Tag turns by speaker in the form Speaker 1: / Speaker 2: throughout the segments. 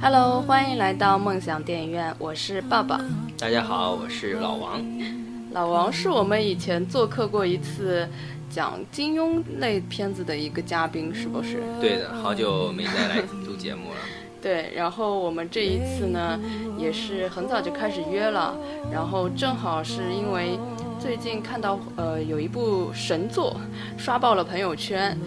Speaker 1: Hello，欢迎来到梦想电影院，我是爸爸。
Speaker 2: 大家好，我是老王。
Speaker 1: 老王是我们以前做客过一次讲金庸类片子的一个嘉宾，是不是？
Speaker 2: 对的，好久没再来录节目了。
Speaker 1: 对，然后我们这一次呢，也是很早就开始约了，然后正好是因为最近看到呃有一部神作，刷爆了朋友圈。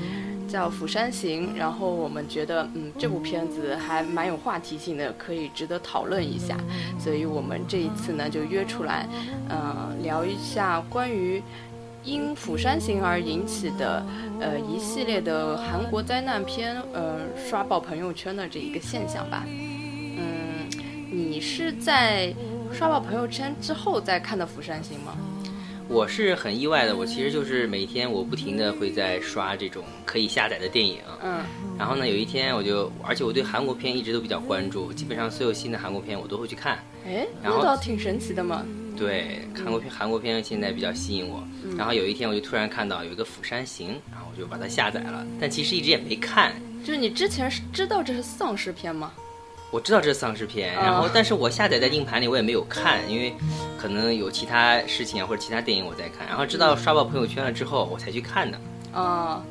Speaker 1: 叫《釜山行》，然后我们觉得，嗯，这部片子还蛮有话题性的，可以值得讨论一下，所以我们这一次呢就约出来，呃，聊一下关于因《釜山行》而引起的，呃，一系列的韩国灾难片，呃，刷爆朋友圈的这一个现象吧。嗯，你是在刷爆朋友圈之后再看的《釜山行》吗？
Speaker 2: 我是很意外的，我其实就是每天我不停的会在刷这种可以下载的电影，
Speaker 1: 嗯，
Speaker 2: 然后呢，有一天我就，而且我对韩国片一直都比较关注，基本上所有新的韩国片我都会去看，
Speaker 1: 哎，那倒挺神奇的嘛。
Speaker 2: 对，韩国片韩国片现在比较吸引我，然后有一天我就突然看到有一个《釜山行》，然后我就把它下载了，但其实一直也没看。
Speaker 1: 就是你之前是知道这是丧尸片吗？
Speaker 2: 我知道这是丧尸片，然后但是我下载在硬盘里，我也没有看，因为可能有其他事情啊或者其他电影我在看，然后知道刷爆朋友圈了之后，我才去看的。
Speaker 1: 啊，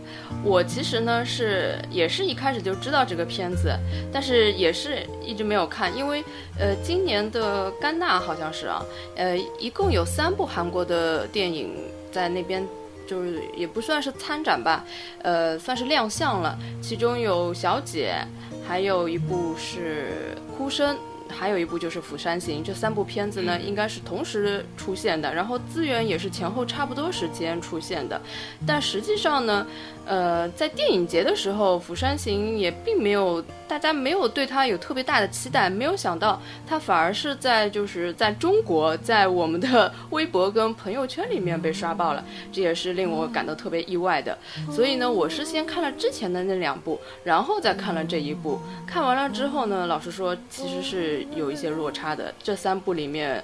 Speaker 1: 我其实呢是也是一开始就知道这个片子，但是也是一直没有看，因为呃今年的戛纳好像是啊，呃一共有三部韩国的电影在那边。就是也不算是参展吧，呃，算是亮相了。其中有《小姐》，还有一部是《哭声》。还有一部就是《釜山行》，这三部片子呢，应该是同时出现的，然后资源也是前后差不多时间出现的。但实际上呢，呃，在电影节的时候，《釜山行》也并没有，大家没有对它有特别大的期待，没有想到它反而是在就是在中国，在我们的微博跟朋友圈里面被刷爆了，这也是令我感到特别意外的。所以呢，我是先看了之前的那两部，然后再看了这一部。看完了之后呢，老实说，其实是。有一些落差的，这三部里面，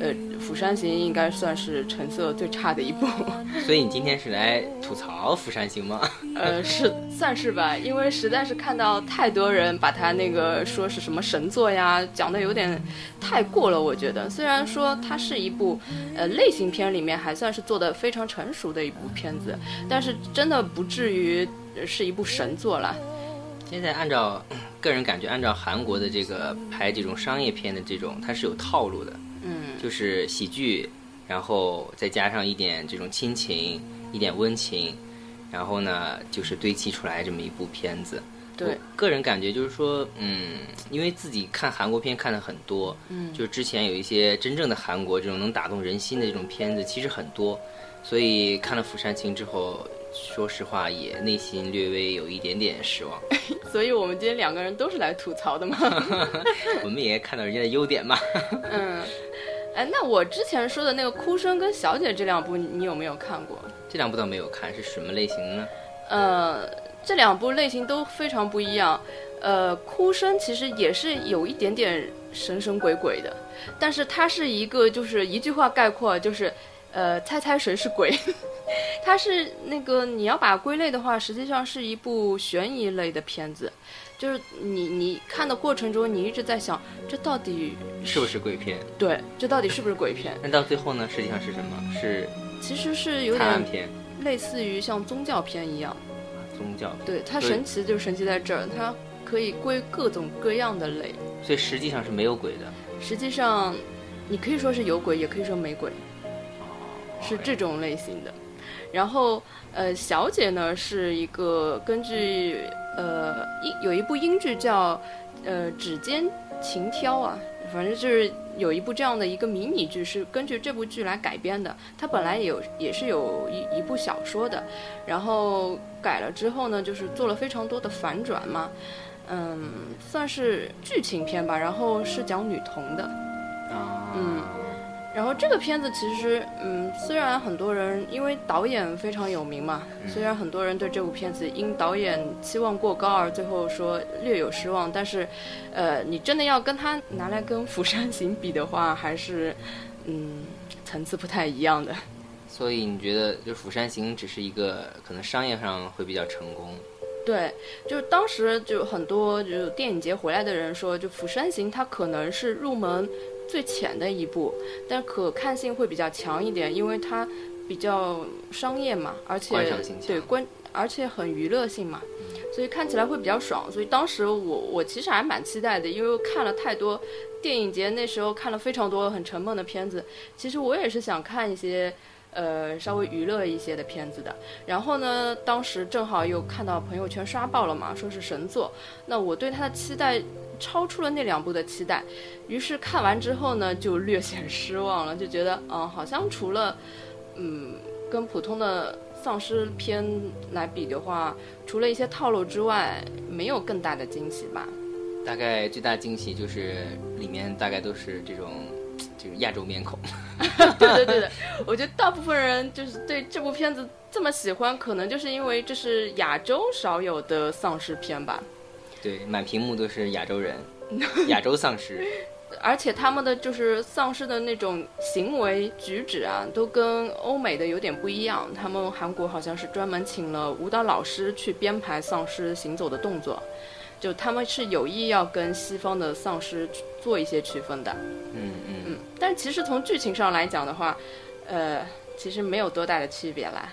Speaker 1: 呃，《釜山行》应该算是成色最差的一部。
Speaker 2: 所以你今天是来吐槽《釜山行》吗？
Speaker 1: 呃，是算是吧，因为实在是看到太多人把他那个说是什么神作呀，讲的有点太过了。我觉得，虽然说它是一部呃类型片里面还算是做的非常成熟的一部片子，但是真的不至于是一部神作了。
Speaker 2: 现在按照个人感觉，按照韩国的这个拍这种商业片的这种，它是有套路的，
Speaker 1: 嗯，
Speaker 2: 就是喜剧，然后再加上一点这种亲情，一点温情，然后呢，就是堆砌出来这么一部片子。
Speaker 1: 对，
Speaker 2: 个人感觉就是说，嗯，因为自己看韩国片看的很多，
Speaker 1: 嗯，
Speaker 2: 就是之前有一些真正的韩国这种能打动人心的这种片子，其实很多，所以看了《釜山行》之后。说实话，也内心略微有一点点失望，
Speaker 1: 所以我们今天两个人都是来吐槽的嘛。
Speaker 2: 我们也看到人家的优点嘛。
Speaker 1: 嗯，哎，那我之前说的那个《哭声》跟《小姐》这两部，你有没有看过？
Speaker 2: 这两部倒没有看，是什么类型呢？
Speaker 1: 呃，这两部类型都非常不一样。呃，《哭声》其实也是有一点点神神鬼鬼的，但是它是一个就是一句话概括，就是呃，猜猜谁是鬼。它是那个你要把它归类的话，实际上是一部悬疑类的片子，就是你你看的过程中，你一直在想，这到底
Speaker 2: 是不是鬼片？
Speaker 1: 对，这到底是不是鬼片？
Speaker 2: 那到最后呢？实际上是什么？是
Speaker 1: 其实是有点类似于像宗教片一样。
Speaker 2: 宗教。
Speaker 1: 对，它神奇就神奇在这儿，它可以归各种各样的类。
Speaker 2: 所以实际上是没有鬼的。
Speaker 1: 实际上，你可以说是有鬼，也可以说没鬼。
Speaker 2: 哦。
Speaker 1: 是这种类型的。然后，呃，小姐呢是一个根据呃英有一部英剧叫呃指尖情挑啊，反正就是有一部这样的一个迷你剧是根据这部剧来改编的。它本来有也是有一一部小说的，然后改了之后呢，就是做了非常多的反转嘛，嗯，算是剧情片吧。然后是讲女童的，
Speaker 2: 啊，
Speaker 1: 嗯。然后这个片子其实，嗯，虽然很多人因为导演非常有名嘛，虽然很多人对这部片子因导演期望过高而最后说略有失望，但是，呃，你真的要跟他拿来跟《釜山行》比的话，还是，嗯，层次不太一样的。
Speaker 2: 所以你觉得，就《釜山行》只是一个可能商业上会比较成功？
Speaker 1: 对，就是当时就很多就电影节回来的人说，就《釜山行》它可能是入门。最浅的一部，但可看性会比较强一点，因为它比较商业嘛，而且对关，而且很娱乐性嘛，所以看起来会比较爽。所以当时我我其实还蛮期待的，因为看了太多电影节那时候看了非常多很沉闷的片子，其实我也是想看一些呃稍微娱乐一些的片子的。然后呢，当时正好又看到朋友圈刷爆了嘛，说是神作，那我对他的期待。超出了那两部的期待，于是看完之后呢，就略显失望了，就觉得，嗯，好像除了，嗯，跟普通的丧尸片来比的话，除了一些套路之外，没有更大的惊喜吧。
Speaker 2: 大概最大惊喜就是里面大概都是这种，就是亚洲面孔。
Speaker 1: 对对对对，我觉得大部分人就是对这部片子这么喜欢，可能就是因为这是亚洲少有的丧尸片吧。
Speaker 2: 对，满屏幕都是亚洲人，亚洲丧尸，
Speaker 1: 而且他们的就是丧尸的那种行为举止啊，都跟欧美的有点不一样。他们韩国好像是专门请了舞蹈老师去编排丧尸行走的动作，就他们是有意要跟西方的丧尸做一些区分的。
Speaker 2: 嗯嗯
Speaker 1: 嗯。但其实从剧情上来讲的话，呃，其实没有多大的区别啦。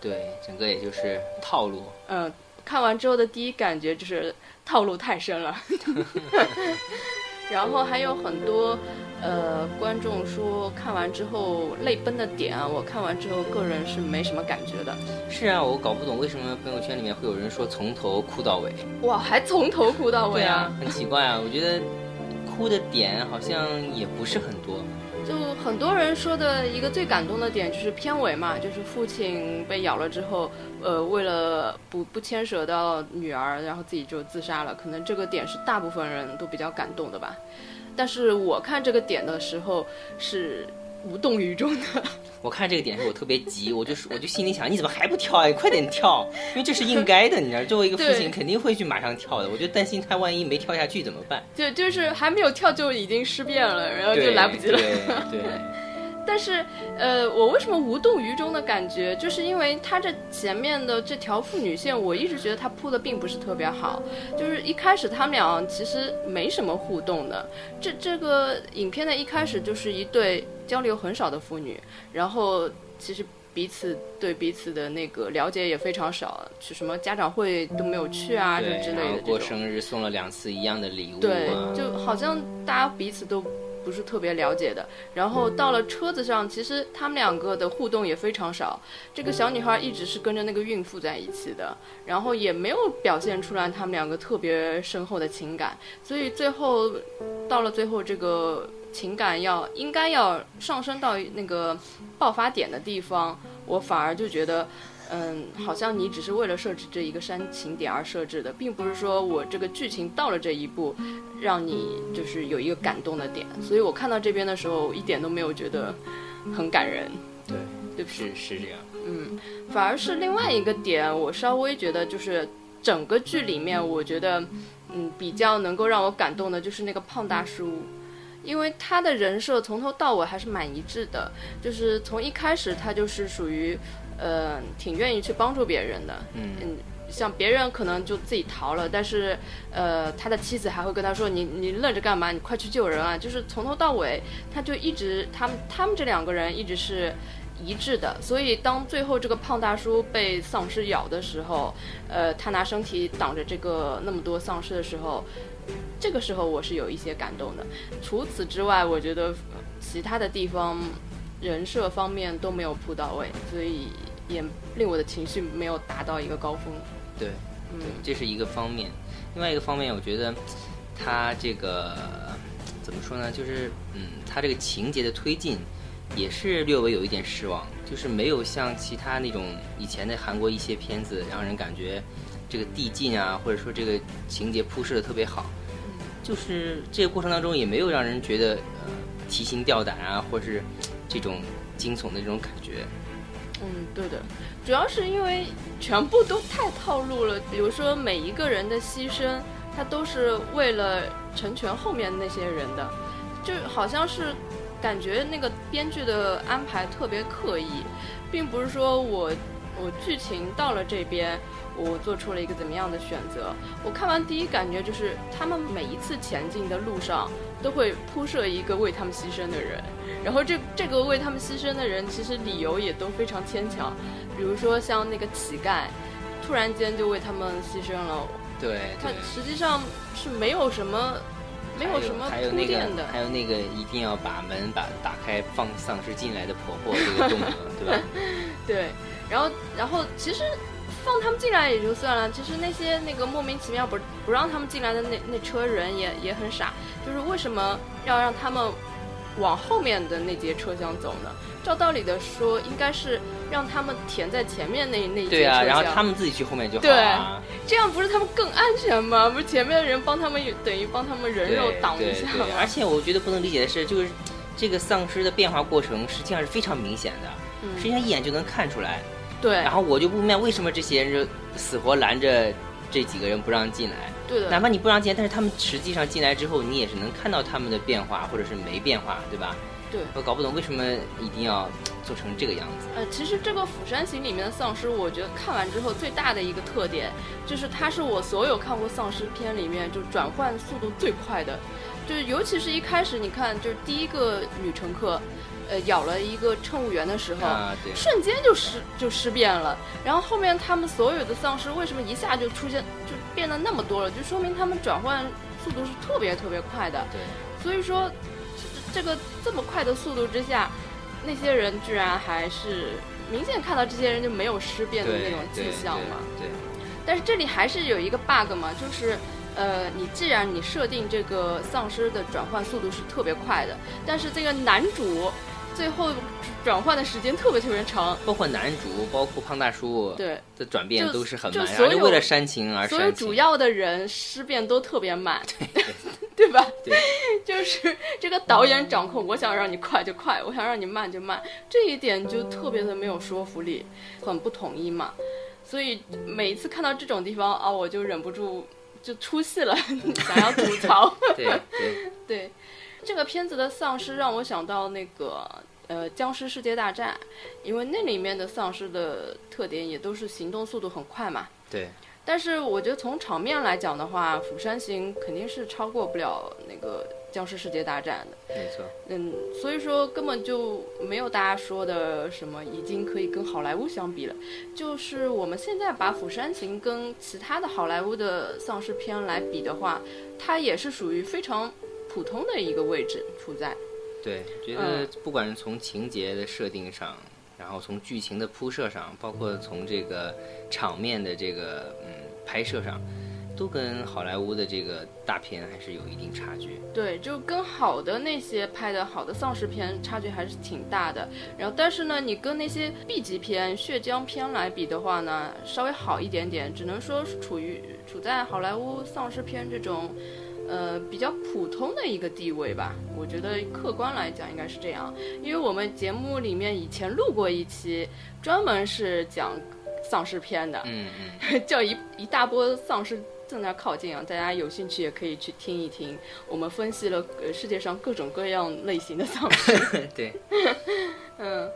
Speaker 2: 对，整个也就是套路。
Speaker 1: 嗯。看完之后的第一感觉就是套路太深了，然后还有很多呃观众说看完之后泪奔的点啊，我看完之后个人是没什么感觉的。
Speaker 2: 是啊，我搞不懂为什么朋友圈里面会有人说从头哭到尾。
Speaker 1: 哇，还从头哭到尾
Speaker 2: 啊？很奇怪啊，我觉得哭的点好像也不是很多。
Speaker 1: 就很多人说的一个最感动的点就是片尾嘛，就是父亲被咬了之后，呃，为了不不牵扯到女儿，然后自己就自杀了。可能这个点是大部分人都比较感动的吧。但是我看这个点的时候是。无动于衷的。
Speaker 2: 我看这个点时候，我特别急，我就是我就心里想，你怎么还不跳啊？快点跳，因为这是应该的，你知道，作为一个父亲肯定会去马上跳的。我就担心他万一没跳下去怎么办？
Speaker 1: 对就是还没有跳就已经尸变了，然后就来不及了。
Speaker 2: 对。
Speaker 1: 但是，呃，我为什么无动于衷的感觉，就是因为他这前面的这条父女线，我一直觉得他铺的并不是特别好。就是一开始他们俩其实没什么互动的。这这个影片的一开始就是一对交流很少的父女，然后其实彼此对彼此的那个了解也非常少，去什么家长会都没有去啊，这之类的。
Speaker 2: 过生日送了两次一样的礼物。
Speaker 1: 对，就好像大家彼此都。不是特别了解的，然后到了车子上，其实他们两个的互动也非常少。这个小女孩一直是跟着那个孕妇在一起的，然后也没有表现出来他们两个特别深厚的情感。所以最后到了最后，这个情感要应该要上升到那个爆发点的地方，我反而就觉得。嗯，好像你只是为了设置这一个煽情点而设置的，并不是说我这个剧情到了这一步，让你就是有一个感动的点。所以我看到这边的时候，一点都没有觉得很感人。
Speaker 2: 对，
Speaker 1: 对，
Speaker 2: 是是这样。
Speaker 1: 嗯，反而是另外一个点，我稍微觉得就是整个剧里面，我觉得嗯比较能够让我感动的就是那个胖大叔，因为他的人设从头到尾还是蛮一致的，就是从一开始他就是属于。呃，挺愿意去帮助别人的。
Speaker 2: 嗯，
Speaker 1: 像别人可能就自己逃了，但是，呃，他的妻子还会跟他说：“你你愣着干嘛？你快去救人啊！”就是从头到尾，他就一直他们他们这两个人一直是一致的。所以当最后这个胖大叔被丧尸咬的时候，呃，他拿身体挡着这个那么多丧尸的时候，这个时候我是有一些感动的。除此之外，我觉得其他的地方。人设方面都没有铺到位，所以也令我的情绪没有达到一个高峰。
Speaker 2: 对，嗯，这是一个方面。另外一个方面，我觉得他这个怎么说呢？就是嗯，他这个情节的推进也是略微有一点失望，就是没有像其他那种以前的韩国一些片子，让人感觉这个递进啊，或者说这个情节铺设的特别好。就是这个过程当中也没有让人觉得呃。提心吊胆啊，或是这种惊悚的这种感觉。
Speaker 1: 嗯，对的，主要是因为全部都太套路了。比如说每一个人的牺牲，他都是为了成全后面那些人的，就好像是感觉那个编剧的安排特别刻意，并不是说我我剧情到了这边，我做出了一个怎么样的选择。我看完第一感觉就是，他们每一次前进的路上都会铺设一个为他们牺牲的人。然后这这个为他们牺牲的人，其实理由也都非常牵强，比如说像那个乞丐，突然间就为他们牺牲了。
Speaker 2: 对，
Speaker 1: 他实际上是没有什么，没
Speaker 2: 有
Speaker 1: 什么
Speaker 2: 铺
Speaker 1: 垫的。
Speaker 2: 还有那个一定要把门把打开放丧尸进来的婆婆这个动作，对吧？
Speaker 1: 对，然后然后其实放他们进来也就算了，其实那些那个莫名其妙不不让他们进来的那那车人也也很傻，就是为什么要让他们？往后面的那节车厢走呢？照道理的说，应该是让他们填在前面那那一节
Speaker 2: 对啊，然后他们自己去后面就好
Speaker 1: 了。对，这样不是他们更安全吗？不是前面的人帮他们，等于帮他们人肉挡一下吗？
Speaker 2: 而且我觉得不能理解的是，就是这个丧尸的变化过程实际上是非常明显的，实际上一眼就能看出来。
Speaker 1: 对。
Speaker 2: 然后我就不明白为什么这些人就死活拦着这几个人不让进来。
Speaker 1: 对的，
Speaker 2: 哪怕你不让进，但是他们实际上进来之后，你也是能看到他们的变化，或者是没变化，对吧？
Speaker 1: 对，
Speaker 2: 我搞不懂为什么一定要做成这个样子。
Speaker 1: 呃，其实这个《釜山行》里面的丧尸，我觉得看完之后最大的一个特点，就是它是我所有看过丧尸片里面就转换速度最快的，就是尤其是一开始你看，就是第一个女乘客。呃，咬了一个乘务员的时候，瞬间就尸就尸变了。然后后面他们所有的丧尸为什么一下就出现就变得那么多了？就说明他们转换速度是特别特别快的。
Speaker 2: 对，
Speaker 1: 所以说这个这么快的速度之下，那些人居然还是明显看到这些人就没有尸变的那种迹象嘛？
Speaker 2: 对。
Speaker 1: 但是这里还是有一个 bug 嘛，就是呃，你既然你设定这个丧尸的转换速度是特别快的，但是这个男主。最后转换的时间特别特别长，
Speaker 2: 包括男主，包括胖大叔，
Speaker 1: 对
Speaker 2: 的转变都是很慢，为了煽情而煽情
Speaker 1: 所有主要的人尸变都特别慢，
Speaker 2: 对
Speaker 1: 对吧？
Speaker 2: 对，
Speaker 1: 就是这个导演掌控，我想让你快就快，我想让你慢就慢，这一点就特别的没有说服力，很不统一嘛。所以每一次看到这种地方啊，我就忍不住就出戏了，想要吐槽。
Speaker 2: 对对
Speaker 1: 对。这个片子的丧尸让我想到那个呃《僵尸世界大战》，因为那里面的丧尸的特点也都是行动速度很快嘛。
Speaker 2: 对。
Speaker 1: 但是我觉得从场面来讲的话，《釜山行》肯定是超过不了那个《僵尸世界大战》
Speaker 2: 的。没错。
Speaker 1: 嗯，所以说根本就没有大家说的什么已经可以跟好莱坞相比了。就是我们现在把《釜山行》跟其他的好莱坞的丧尸片来比的话，它也是属于非常。普通的一个位置处在，
Speaker 2: 对，觉得不管是从情节的设定上，然后从剧情的铺设上，包括从这个场面的这个嗯拍摄上，都跟好莱坞的这个大片还是有一定差距。
Speaker 1: 对，就跟好的那些拍的好的丧尸片差距还是挺大的。然后，但是呢，你跟那些 B 级片、血浆片来比的话呢，稍微好一点点，只能说是处于处在好莱坞丧尸片这种。呃，比较普通的一个地位吧，我觉得客观来讲应该是这样，因为我们节目里面以前录过一期，专门是讲丧尸片的，
Speaker 2: 嗯
Speaker 1: 嗯，叫一一大波丧尸正在靠近啊，大家有兴趣也可以去听一听，我们分析了世界上各种各样类型的丧尸，
Speaker 2: 对，
Speaker 1: 嗯，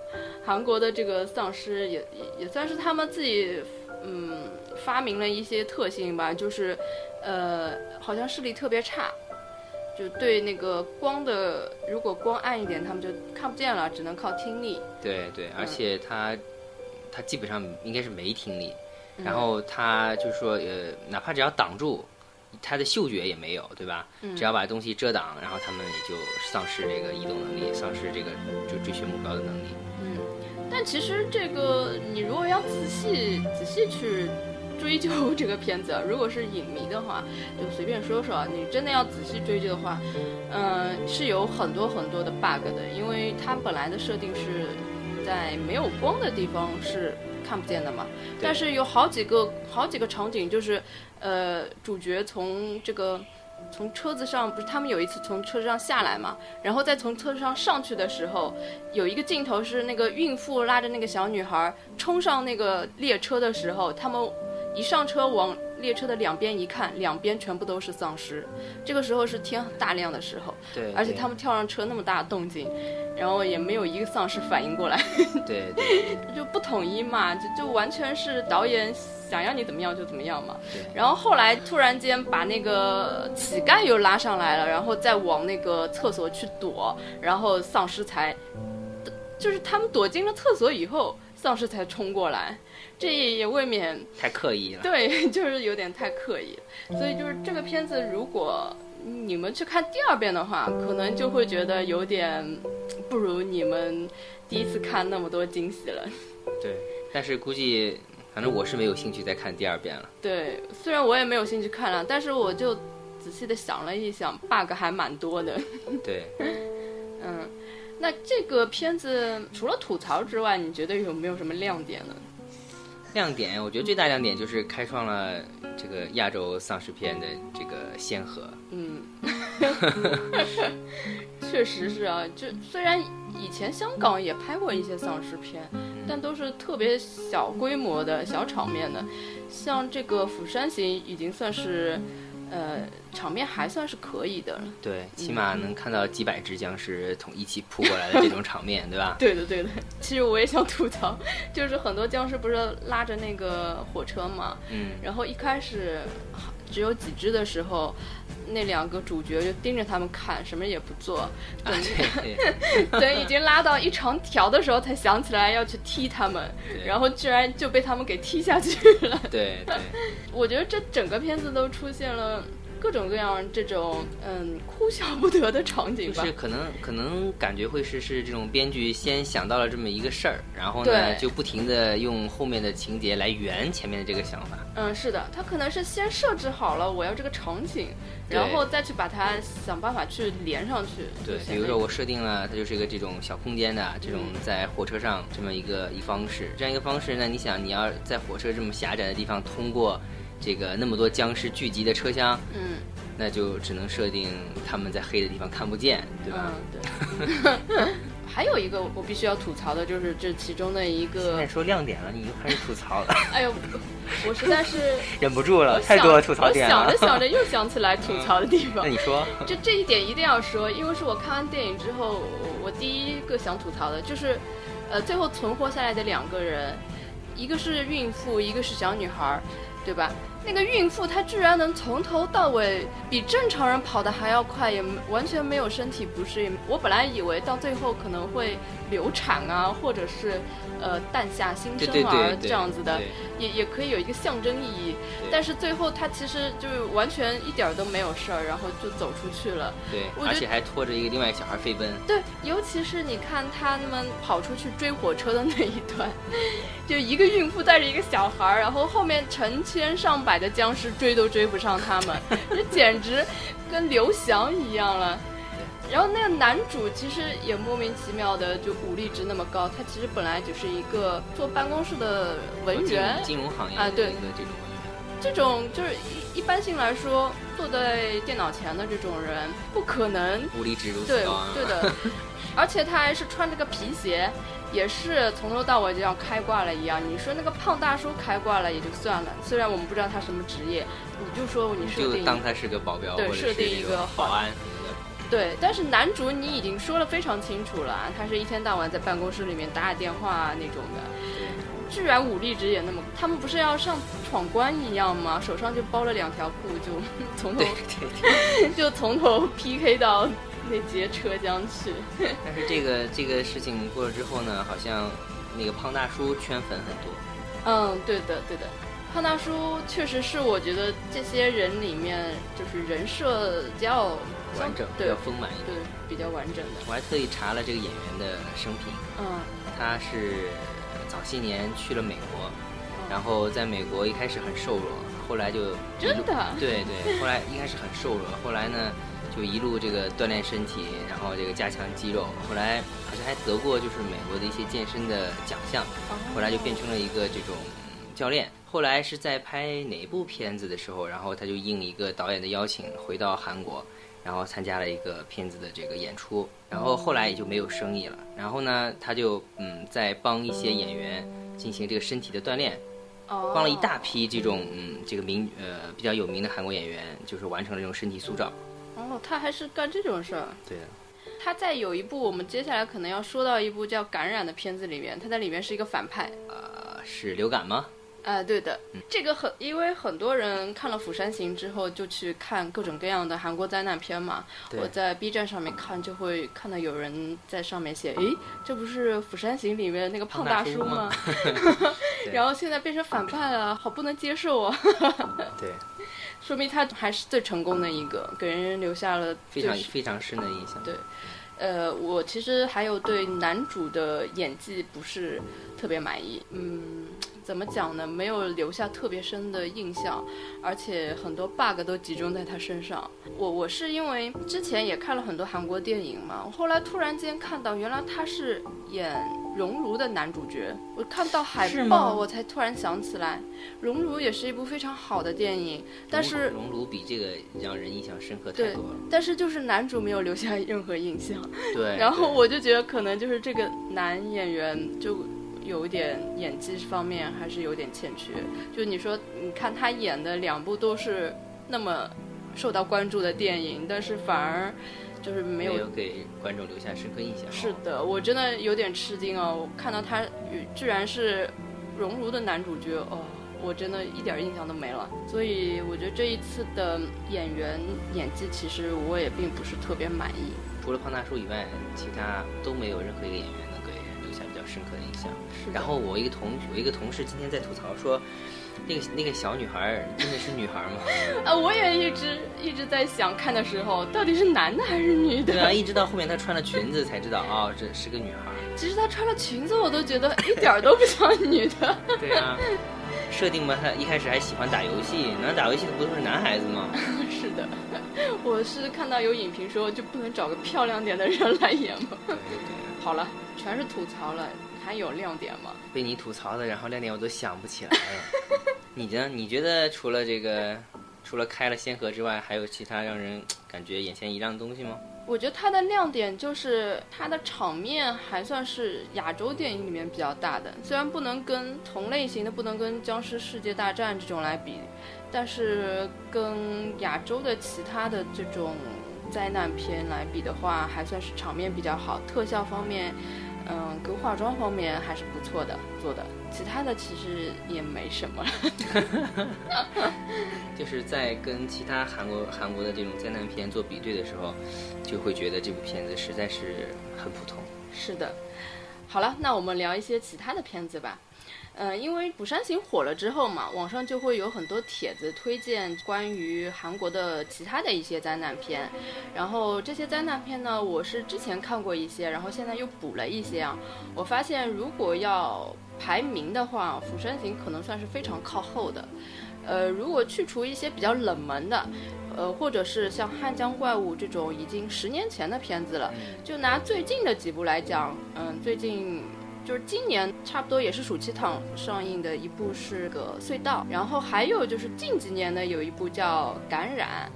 Speaker 1: 韩国的这个丧尸也也也算是他们自己嗯发明了一些特性吧，就是。呃，好像视力特别差，就对那个光的，如果光暗一点，他们就看不见了，只能靠听力。
Speaker 2: 对对，而且他他基本上应该是没听力，然后他就是说，呃，哪怕只要挡住，他的嗅觉也没有，对吧？只要把东西遮挡，然后他们也就丧失这个移动能力，丧失这个就追寻目标的能力。
Speaker 1: 嗯，但其实这个你如果要仔细仔细去。追究 这个片子，如果是影迷的话，就随便说说啊。你真的要仔细追究的话，嗯，是有很多很多的 bug 的，因为它本来的设定是在没有光的地方是看不见的嘛。但是有好几个好几个场景，就是呃，主角从这个从车子上，不是他们有一次从车子上下来嘛，然后再从车子上上去的时候，有一个镜头是那个孕妇拉着那个小女孩冲上那个列车的时候，他们一上车往列车的两边一看，两边全部都是丧尸。这个时候是天大亮的时候，
Speaker 2: 对，
Speaker 1: 而且他们跳上车那么大的动静，然后也没有一个丧尸反应过来，
Speaker 2: 对对，
Speaker 1: 就不统一嘛，就就完全是导演。想要你怎么样就怎么样嘛。
Speaker 2: 对。
Speaker 1: 然后后来突然间把那个乞丐又拉上来了，然后再往那个厕所去躲，然后丧尸才，就是他们躲进了厕所以后，丧尸才冲过来，这也未免
Speaker 2: 太刻意了。
Speaker 1: 对，就是有点太刻意。所以就是这个片子，如果你们去看第二遍的话，可能就会觉得有点不如你们第一次看那么多惊喜了。
Speaker 2: 对，但是估计。反正我是没有兴趣再看第二遍了。
Speaker 1: 对，虽然我也没有兴趣看了，但是我就仔细的想了一想，bug 还蛮多的。
Speaker 2: 对，
Speaker 1: 嗯，那这个片子除了吐槽之外，你觉得有没有什么亮点呢？
Speaker 2: 亮点，我觉得最大亮点就是开创了这个亚洲丧尸片的这个先河。
Speaker 1: 嗯，确实是啊，就虽然以前香港也拍过一些丧尸片。但都是特别小规模的小场面的，像这个《釜山行》已经算是，呃，场面还算是可以的了。
Speaker 2: 对，起码能看到几百只僵尸从一起扑过来的这种场面，对吧？
Speaker 1: 对的，对的。其实我也想吐槽，就是很多僵尸不是拉着那个火车嘛，
Speaker 2: 嗯，
Speaker 1: 然后一开始只有几只的时候。那两个主角就盯着他们看，什么也不做。等 等，已经拉到一长条的时候，才想起来要去踢他们，然后居然就被他们给踢下去了。
Speaker 2: 对对，
Speaker 1: 我觉得这整个片子都出现了。各种各样这种嗯哭笑不得的场景
Speaker 2: 吧，就是可能可能感觉会是是这种编剧先想到了这么一个事儿，然后呢就不停的用后面的情节来圆前面的这个想法。
Speaker 1: 嗯，是的，他可能是先设置好了我要这个场景，然后再去把它想办法去连上去。
Speaker 2: 对，比如说我设定了它就是一个这种小空间的这种在火车上这么一个一方式，这样一个方式，那你想你要在火车这么狭窄的地方通过。这个那么多僵尸聚集的车厢，
Speaker 1: 嗯，
Speaker 2: 那就只能设定他们在黑的地方看不见，对吧？
Speaker 1: 嗯，对。还有一个我必须要吐槽的就是这其中的一个。
Speaker 2: 现在说亮点了，你又开始吐槽了。
Speaker 1: 哎呦，我实在是
Speaker 2: 忍不住了，太多吐槽点
Speaker 1: 了。想着想着又想起来吐槽的地方。
Speaker 2: 那你说？
Speaker 1: 就这一点一定要说，因为是我看完电影之后，我第一个想吐槽的就是，呃，最后存活下来的两个人，一个是孕妇，一个是小女孩，对吧？那个孕妇她居然能从头到尾比正常人跑得还要快，也完全没有身体不适。我本来以为到最后可能会流产啊，或者是。呃，诞下新生儿这样子的，也也可以有一个象征意义。但是最后他其实就是完全一点都没有事儿，然后就走出去了。
Speaker 2: 对，而且还拖着一个另外一个小孩飞奔。
Speaker 1: 对，尤其是你看他们跑出去追火车的那一段，就一个孕妇带着一个小孩，然后后面成千上百的僵尸追都追不上他们，这简直跟刘翔一样了。然后那个男主其实也莫名其妙的就武力值那么高，他其实本来就是一个坐办公室的文员，
Speaker 2: 金融行业
Speaker 1: 啊，对。
Speaker 2: 这种文员，
Speaker 1: 这种就是一一般性来说，坐在电脑前的这种人不可能。
Speaker 2: 武力值如
Speaker 1: 此高，对对的，而且他还是穿着个皮鞋，也是从头到尾就像开挂了一样。你说那个胖大叔开挂了也就算了，虽然我们不知道他什么职业，你就说你设定
Speaker 2: 当他是个保镖，
Speaker 1: 对，设定一个
Speaker 2: 保安。
Speaker 1: 对，但是男主你已经说了非常清楚了，他是一天到晚在办公室里面打打电话那种的，居然武力值也那么，他们不是要像闯关一样吗？手上就包了两条裤，就从头就从头 PK 到那节车厢去。
Speaker 2: 但是这个这个事情过了之后呢，好像那个胖大叔圈粉很多。
Speaker 1: 嗯，对的，对的。胖大叔确实是我觉得这些人里面就是人设比较
Speaker 2: 完整，比较丰满一
Speaker 1: 点，对，比较完整的。
Speaker 2: 我还特意查了这个演员的生平，
Speaker 1: 嗯，
Speaker 2: 他是早些年去了美国，然后在美国一开始很瘦弱，后来就
Speaker 1: 真的，
Speaker 2: 对对，后来一开始很瘦弱，后来呢就一路这个锻炼身体，然后这个加强肌肉，后来好像还得过就是美国的一些健身的奖项，后来就变成了一个这种。教练。后来是在拍哪部片子的时候，然后他就应一个导演的邀请回到韩国，然后参加了一个片子的这个演出。然后后来也就没有生意了。然后呢，他就嗯在帮一些演员进行这个身体的锻炼，帮了一大批这种嗯这个名呃比较有名的韩国演员，就是完成了这种身体塑造。
Speaker 1: 哦，他还是干这种事儿。
Speaker 2: 对的。
Speaker 1: 他在有一部我们接下来可能要说到一部叫《感染》的片子里面，他在里面是一个反派。
Speaker 2: 呃，是流感吗？
Speaker 1: 呃，对的，这个很，因为很多人看了《釜山行》之后就去看各种各样的韩国灾难片嘛。我在 B 站上面看，就会看到有人在上面写：“诶，这不是《釜山行》里面那个胖
Speaker 2: 大
Speaker 1: 叔吗？” 然后现在变成反派了，好不能接受啊！
Speaker 2: 对，
Speaker 1: 说明他还是最成功的一个，给人留下了
Speaker 2: 非常非常深的印象。
Speaker 1: 对。呃，我其实还有对男主的演技不是特别满意，嗯，怎么讲呢？没有留下特别深的印象，而且很多 bug 都集中在他身上。我我是因为之前也看了很多韩国电影嘛，我后来突然间看到原来他是演。熔炉的男主角，我看到海报，我才突然想起来，熔炉也是一部非常好的电影，但是
Speaker 2: 熔炉比这个让人印象深刻太多了。
Speaker 1: 但是就是男主没有留下任何印象。
Speaker 2: 对。
Speaker 1: 然后我就觉得可能就是这个男演员就有一点演技方面还是有点欠缺。就你说，你看他演的两部都是那么受到关注的电影，但是反而。就是没有
Speaker 2: 给观众留下深刻印象。
Speaker 1: 是的，我真的有点吃惊哦！我看到他居然是熔炉的男主角哦，我真的一点印象都没了。所以我觉得这一次的演员演技，其实我也并不是特别满意。
Speaker 2: 除了胖大叔以外，其他都没有任何一个演员能给人留下比较深刻的印象。然后我一个同我一个同事今天在吐槽说。那个那个小女孩真的是女孩吗？
Speaker 1: 啊，我也一直一直在想，看的时候到底是男的还是女的？
Speaker 2: 对啊，一直到后面她穿了裙子才知道，哦，这是个女孩。
Speaker 1: 其实她穿了裙子，我都觉得一点都不像女的。
Speaker 2: 对啊，设定嘛，她一开始还喜欢打游戏，那打游戏的不都是男孩子吗？
Speaker 1: 是的，我是看到有影评说，就不能找个漂亮点的人来演吗？
Speaker 2: 对对对。
Speaker 1: 好了，全是吐槽了。还有亮点吗？
Speaker 2: 被你吐槽的，然后亮点我都想不起来了。你呢？你觉得除了这个，除了开了先河之外，还有其他让人感觉眼前一亮的东西吗？
Speaker 1: 我觉得它的亮点就是它的场面还算是亚洲电影里面比较大的，虽然不能跟同类型的不能跟《僵尸世界大战》这种来比，但是跟亚洲的其他的这种灾难片来比的话，还算是场面比较好，特效方面。嗯，跟化妆方面还是不错的做的，其他的其实也没什么。
Speaker 2: 就是在跟其他韩国韩国的这种灾难片做比对的时候，就会觉得这部片子实在是很普通。
Speaker 1: 是的，好了，那我们聊一些其他的片子吧。嗯，因为《釜山行》火了之后嘛，网上就会有很多帖子推荐关于韩国的其他的一些灾难片。然后这些灾难片呢，我是之前看过一些，然后现在又补了一些啊。我发现如果要排名的话，《釜山行》可能算是非常靠后的。呃，如果去除一些比较冷门的，呃，或者是像《汉江怪物》这种已经十年前的片子了，就拿最近的几部来讲，嗯，最近。就是今年差不多也是暑期档上映的一部是个隧道，然后还有就是近几年呢有一部叫感染，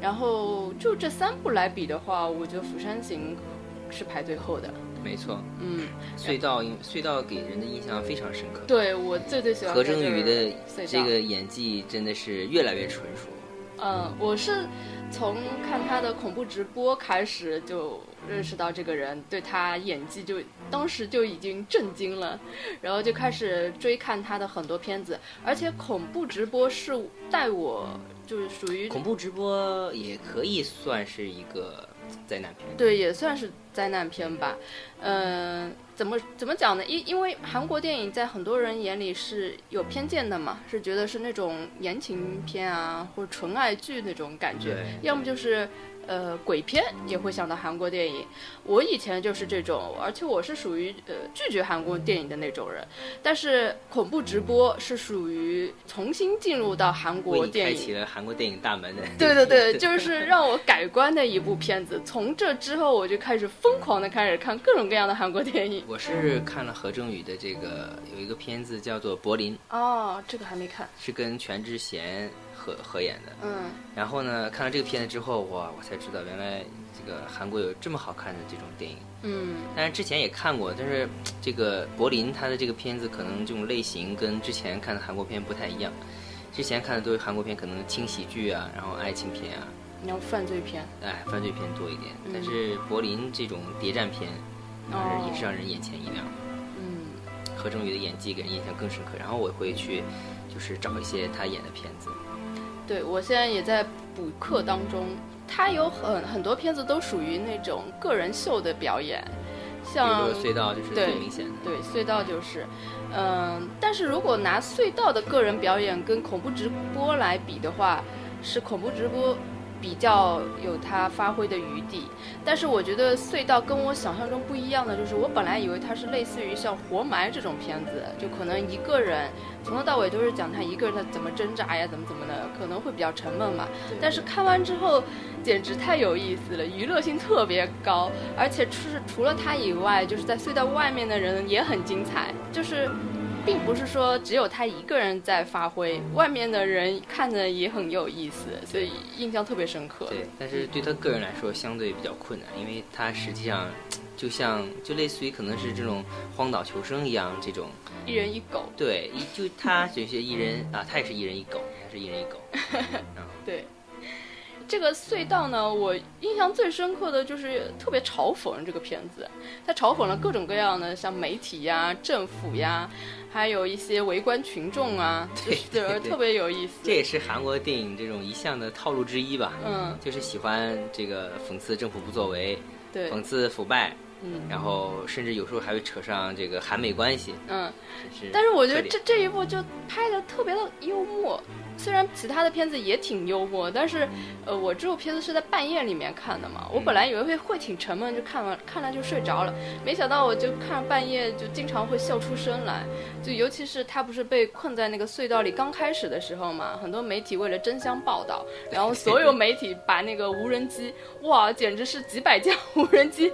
Speaker 1: 然后就这三部来比的话，我觉得《釜山行》是排最后的。
Speaker 2: 没错，嗯，隧道隧道给人的印象非常深刻。
Speaker 1: 对我最最喜欢
Speaker 2: 何正宇的这个演技真的是越来越纯熟。
Speaker 1: 嗯，我是从看他的恐怖直播开始就认识到这个人，对他演技就当时就已经震惊了，然后就开始追看他的很多片子，而且恐怖直播是带我就是属于
Speaker 2: 恐怖直播也可以算是一个灾难片，
Speaker 1: 对，也算是灾难片吧，嗯。怎么怎么讲呢？因因为韩国电影在很多人眼里是有偏见的嘛，是觉得是那种言情片啊，或者纯爱剧那种感觉，要么就是呃，鬼片也会想到韩国电影。我以前就是这种，而且我是属于呃拒绝韩国电影的那种人。但是恐怖直播是属于重新进入到韩国电影，
Speaker 2: 开启了韩国电影大门的。
Speaker 1: 对对对，就是让我改观的一部片子。从这之后，我就开始疯狂的开始看各种各样的韩国电影。
Speaker 2: 我是看了何正宇的这个有一个片子叫做《柏林》
Speaker 1: 哦，这个还没看，
Speaker 2: 是跟全智贤。合合演的，
Speaker 1: 嗯，
Speaker 2: 然后呢，看了这个片子之后，哇，我才知道原来这个韩国有这么好看的这种电影，
Speaker 1: 嗯，
Speaker 2: 但是之前也看过，但是这个柏林他的这个片子可能这种类型跟之前看的韩国片不太一样，之前看的都是韩国片，可能轻喜剧啊，然后爱情片啊，
Speaker 1: 然后犯罪片，
Speaker 2: 哎，犯罪片多一点，但是柏林这种谍战片，是也是让人眼前一亮，
Speaker 1: 嗯，
Speaker 2: 何正宇的演技给人印象更深刻，然后我会去就是找一些他演的片子。
Speaker 1: 对，我现在也在补课当中。他有很很多片子都属于那种个人秀的表演，像
Speaker 2: 隧道就是最明显的。
Speaker 1: 对，隧道就是，嗯，但是如果拿隧道的个人表演跟恐怖直播来比的话，是恐怖直播。比较有他发挥的余地，但是我觉得隧道跟我想象中不一样的就是，我本来以为它是类似于像活埋这种片子，就可能一个人从头到尾都是讲他一个人他怎么挣扎呀，怎么怎么的，可能会比较沉闷嘛。但是看完之后，简直太有意思了，娱乐性特别高，而且是除了他以外，就是在隧道外面的人也很精彩，就是。并不是说只有他一个人在发挥，外面的人看着也很有意思，所以印象特别深刻。
Speaker 2: 对，但是对他个人来说相对比较困难，因为他实际上 就像就类似于可能是这种荒岛求生一样，这种
Speaker 1: 一人一狗。
Speaker 2: 对，就他这些一人啊，他也是一人一狗，还是一人一狗。
Speaker 1: 对。这个隧道呢，我印象最深刻的就是特别嘲讽这个片子，他嘲讽了各种各样的像媒体呀、政府呀，还有一些围观群众啊，
Speaker 2: 对，
Speaker 1: 特别有意思。
Speaker 2: 这也是韩国电影这种一项的套路之一吧？
Speaker 1: 嗯，
Speaker 2: 就是喜欢这个讽刺政府不作为，
Speaker 1: 对，
Speaker 2: 讽刺腐败。
Speaker 1: 嗯，
Speaker 2: 然后甚至有时候还会扯上这个韩美关系。
Speaker 1: 嗯，
Speaker 2: 是。
Speaker 1: 但是我觉得这这一部就拍的特别的幽默，虽然其他的片子也挺幽默，但是，呃，我这部片子是在半夜里面看的嘛，我本来以为会会挺沉闷，就看完看了就睡着了，没想到我就看半夜就经常会笑出声来，就尤其是他不是被困在那个隧道里刚开始的时候嘛，很多媒体为了争相报道，然后所有媒体把那个无人机，哇，简直是几百架无人机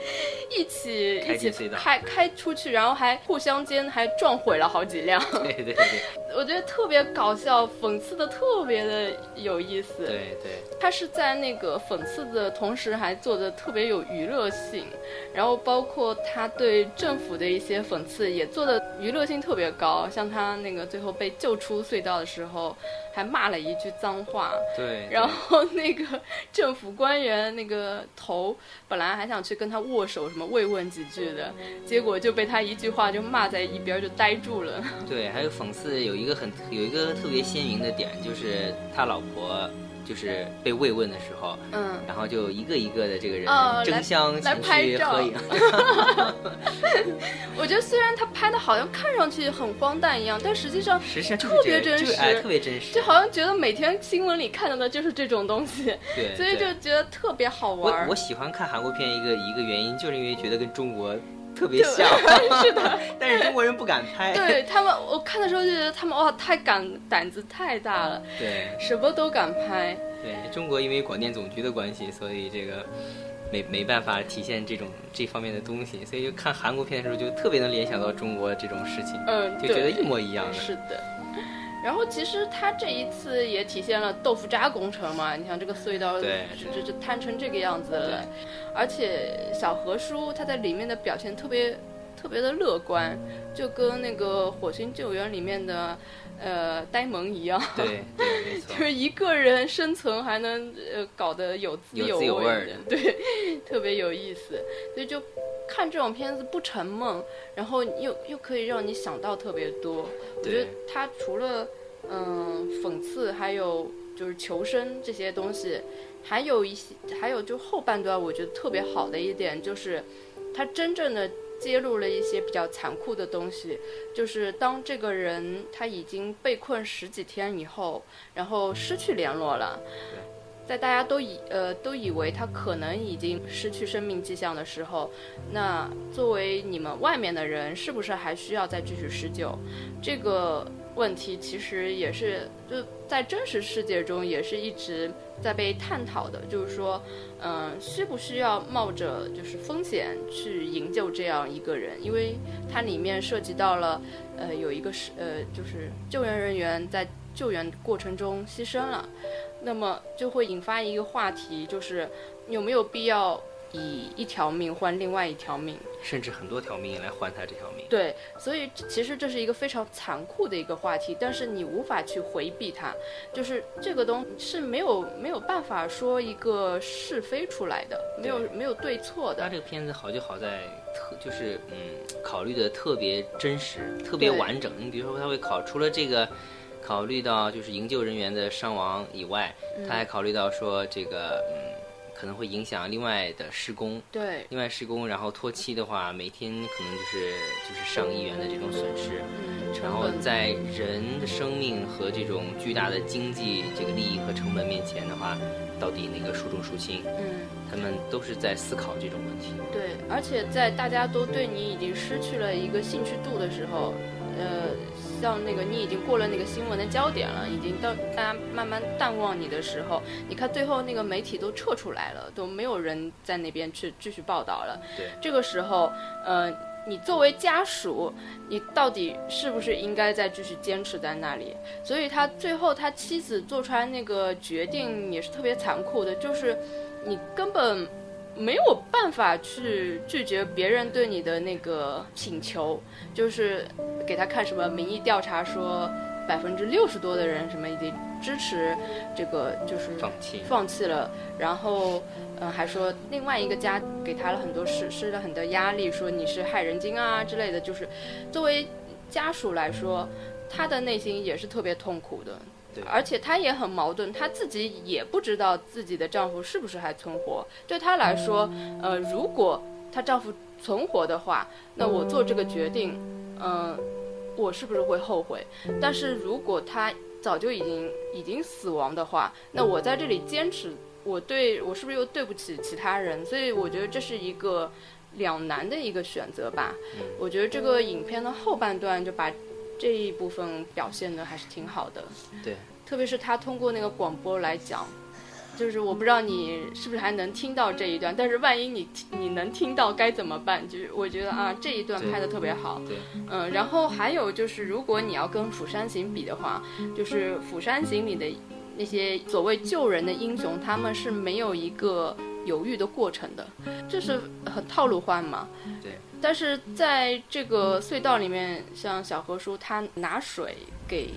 Speaker 1: 一起。一起开开出去，然后还互相间还撞毁了好几辆。
Speaker 2: 对对对，
Speaker 1: 我觉得特别搞笑，讽刺的特别的有意思。
Speaker 2: 对对，
Speaker 1: 他是在那个讽刺的同时，还做的特别有娱乐性，然后包括他对政府的一些讽刺，也做的娱乐性特别高。像他那个最后被救出隧道的时候。还骂了一句脏话，
Speaker 2: 对，
Speaker 1: 然后那个政府官员那个头本来还想去跟他握手，什么慰问几句的，结果就被他一句话就骂在一边就呆住了。
Speaker 2: 对，还有讽刺有一个很有一个特别鲜明的点，就是他老婆。就是被慰问的时候，
Speaker 1: 嗯，
Speaker 2: 然后就一个一个的这个人争相
Speaker 1: 来拍照
Speaker 2: 合影。
Speaker 1: 我觉得虽然他拍的好像看上去很荒诞一样，但实际上
Speaker 2: 实际上
Speaker 1: 特别真实，
Speaker 2: 特别真实，
Speaker 1: 就好像觉得每天新闻里看到的就是这种东西，
Speaker 2: 对，
Speaker 1: 所以就觉得特别好玩。
Speaker 2: 我我喜欢看韩国片一个一个原因，就是因为觉得跟中国。特别像，
Speaker 1: 是的，
Speaker 2: 但是中国人不敢拍。
Speaker 1: 对他们，我看的时候就觉得他们哇，太敢，胆子太大了。
Speaker 2: 对，
Speaker 1: 什么都敢拍。
Speaker 2: 对中国，因为广电总局的关系，所以这个没没办法体现这种这方面的东西，所以就看韩国片的时候就特别能联想到中国这种事情，
Speaker 1: 嗯，
Speaker 2: 就觉得一模一样的。
Speaker 1: 是的。然后其实他这一次也体现了豆腐渣工程嘛，你像这个隧道，
Speaker 2: 这
Speaker 1: 这这摊成这个样子了，而且小何叔他在里面的表现特别特别的乐观，就跟那个火星救援里面的呃呆萌一样，
Speaker 2: 对，没错，
Speaker 1: 就是一个人生存还能呃搞得有滋
Speaker 2: 有
Speaker 1: 味
Speaker 2: 的，
Speaker 1: 对，特别有意思，所以就。看这种片子不沉闷，然后又又可以让你想到特别多。我觉得他除了嗯讽刺，还有就是求生这些东西，还有一些还有就后半段我觉得特别好的一点就是，他真正的揭露了一些比较残酷的东西，就是当这个人他已经被困十几天以后，然后失去联络了。在大家都以呃都以为他可能已经失去生命迹象的时候，那作为你们外面的人，是不是还需要再继续施救？这个问题其实也是就在真实世界中也是一直在被探讨的，就是说，嗯、需不需要冒着就是风险去营救这样一个人？因为它里面涉及到了，呃，有一个是呃，就是救援人员在救援过程中牺牲了。那么就会引发一个话题，就是有没有必要以一条命换另外一条命？
Speaker 2: 甚至很多条命来换他这条命。
Speaker 1: 对，所以其实这是一个非常残酷的一个话题，但是你无法去回避它，就是这个东是没有没有办法说一个是非出来的，没有没有对错的。
Speaker 2: 他这个片子好就好在特就是嗯，考虑的特别真实，特别完整。你比如说，他会考除了这个。考虑到就是营救人员的伤亡以外，他还考虑到说这个嗯可能会影响另外的施工，
Speaker 1: 对，
Speaker 2: 另外施工，然后拖期的话，每天可能就是就是上亿元的这种损失。
Speaker 1: 嗯，
Speaker 2: 然后在人的生命和这种巨大的经济这个利益和成本面前的话，到底哪个孰重孰轻？
Speaker 1: 嗯。
Speaker 2: 他们都是在思考这种问题。
Speaker 1: 对，而且在大家都对你已经失去了一个兴趣度的时候，呃，像那个你已经过了那个新闻的焦点了，已经到大家慢慢淡忘你的时候，你看最后那个媒体都撤出来了，都没有人在那边去继续报道了。
Speaker 2: 对，
Speaker 1: 这个时候，呃，你作为家属，你到底是不是应该再继续坚持在那里？所以他最后他妻子做出来那个决定也是特别残酷的，就是你根本没有办法去拒绝别人对你的那个请求，就是给他看什么民意调查说百分之六十多的人什么已经支持这个就是
Speaker 2: 放弃
Speaker 1: 放弃了，然后嗯、呃还说另外一个家给他了很多施施了很多压力，说你是害人精啊之类的，就是作为家属来说，他的内心也是特别痛苦的。
Speaker 2: 对
Speaker 1: 而且她也很矛盾，她自己也不知道自己的丈夫是不是还存活。对她来说，呃，如果她丈夫存活的话，那我做这个决定，嗯、我是不是会后悔？但是如果她早就已经已经死亡的话，那我在这里坚持，我对我是不是又对不起其他人？所以我觉得这是一个两难的一个选择吧。我觉得这个影片的后半段就把这一部分表现的还是挺好的。
Speaker 2: 对，
Speaker 1: 特别是他通过那个广播来讲，就是我不知道你是不是还能听到这一段，但是万一你你能听到该怎么办？就是我觉得啊这一段
Speaker 2: 对
Speaker 1: 拍的特别好，
Speaker 2: 对，
Speaker 1: 嗯，然后还有就是如果你要跟《釜山行》比的话，就是《釜山行》里的那些所谓救人的英雄，他们是没有一个犹豫的过程的，就是很套路化嘛。
Speaker 2: 对。
Speaker 1: 但是在这个隧道里面，像小何叔他拿水给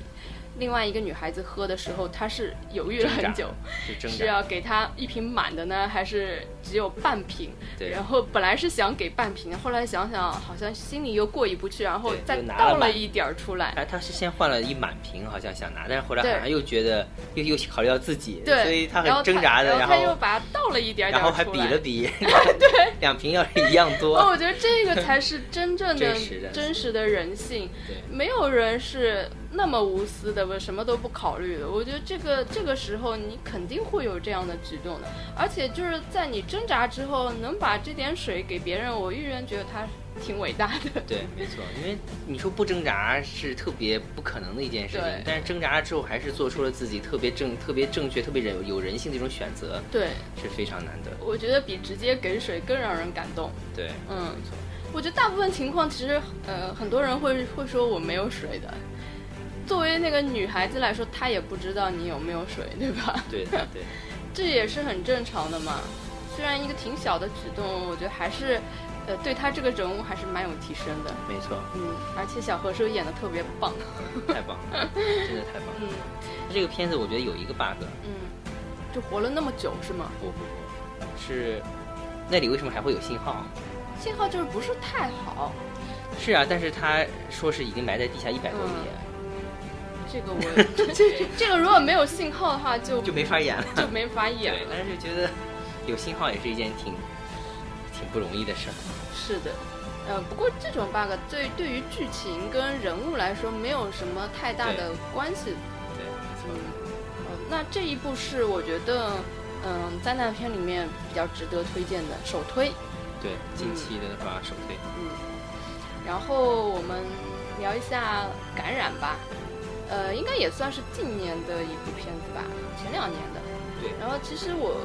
Speaker 1: 另外一个女孩子喝的时候，她是犹豫了很久，
Speaker 2: 是
Speaker 1: 是。要给她一瓶满的呢，还是只有半瓶？
Speaker 2: 对
Speaker 1: 然后本来是想给半瓶，后来想想好像心里又过意不去，然后再倒了一点儿出来。
Speaker 2: 哎，她是先换了一满瓶，好像想拿，但是后来好像又觉得又又考虑到自己，
Speaker 1: 对，
Speaker 2: 所以
Speaker 1: 她
Speaker 2: 很挣扎的，
Speaker 1: 然
Speaker 2: 然
Speaker 1: 后她又把它倒了一点点
Speaker 2: 然后还。比了比，对，两瓶要是一样多
Speaker 1: 哦，
Speaker 2: 多，
Speaker 1: 我觉得这个才是真正的
Speaker 2: 真实的
Speaker 1: 真实的人性。
Speaker 2: 对
Speaker 1: 没有人是那么无私的，不什么都不考虑的。我觉得这个这个时候你肯定会有这样的举动的，而且就是在你挣扎之后能把这点水给别人，我依然觉得他挺伟大的。
Speaker 2: 对，没错，因为你说不挣扎是特别不可能的一件事情，但是挣扎了之后还是做出了自己特别正、特别正确、特别人有人性的一种选择，
Speaker 1: 对，
Speaker 2: 是非常难得。
Speaker 1: 我觉得比直接给水更让人感动。
Speaker 2: 对，
Speaker 1: 嗯
Speaker 2: 没错，
Speaker 1: 我觉得大部分情况其实，呃，很多人会会说我没有水的。作为那个女孩子来说，她也不知道你有没有水，对吧？
Speaker 2: 对对对，
Speaker 1: 这也是很正常的嘛。虽然一个挺小的举动，我觉得还是，呃，对她这个人物还是蛮有提升的。
Speaker 2: 没错，
Speaker 1: 嗯，而且小何叔演的特别棒。
Speaker 2: 太棒了，真的太棒了。
Speaker 1: 嗯
Speaker 2: 这个片子我觉得有一个 bug，
Speaker 1: 嗯，就活了那么久是吗？
Speaker 2: 不不不，是那里为什么还会有信号？
Speaker 1: 信号就是不是太好。
Speaker 2: 是啊，但是他说是已经埋在地下一百多米，
Speaker 1: 这个我这这个如果没有信号的话就，
Speaker 2: 就没法演了。
Speaker 1: 就没法演
Speaker 2: 对，
Speaker 1: 了。
Speaker 2: 但是就觉得有信号也是一件挺挺不容易的事儿。
Speaker 1: 是的，呃，不过这种 bug 对对于剧情跟人物来说没有什么太大的关系。
Speaker 2: 对，
Speaker 1: 嗯，呃那这一部是我觉得嗯，灾难片里面比较值得推荐的首推。
Speaker 2: 对，近期的话首推。
Speaker 1: 嗯，然后我们聊一下《感染》吧，呃，应该也算是近年的一部片子吧，前两年的。
Speaker 2: 对。
Speaker 1: 然后其实我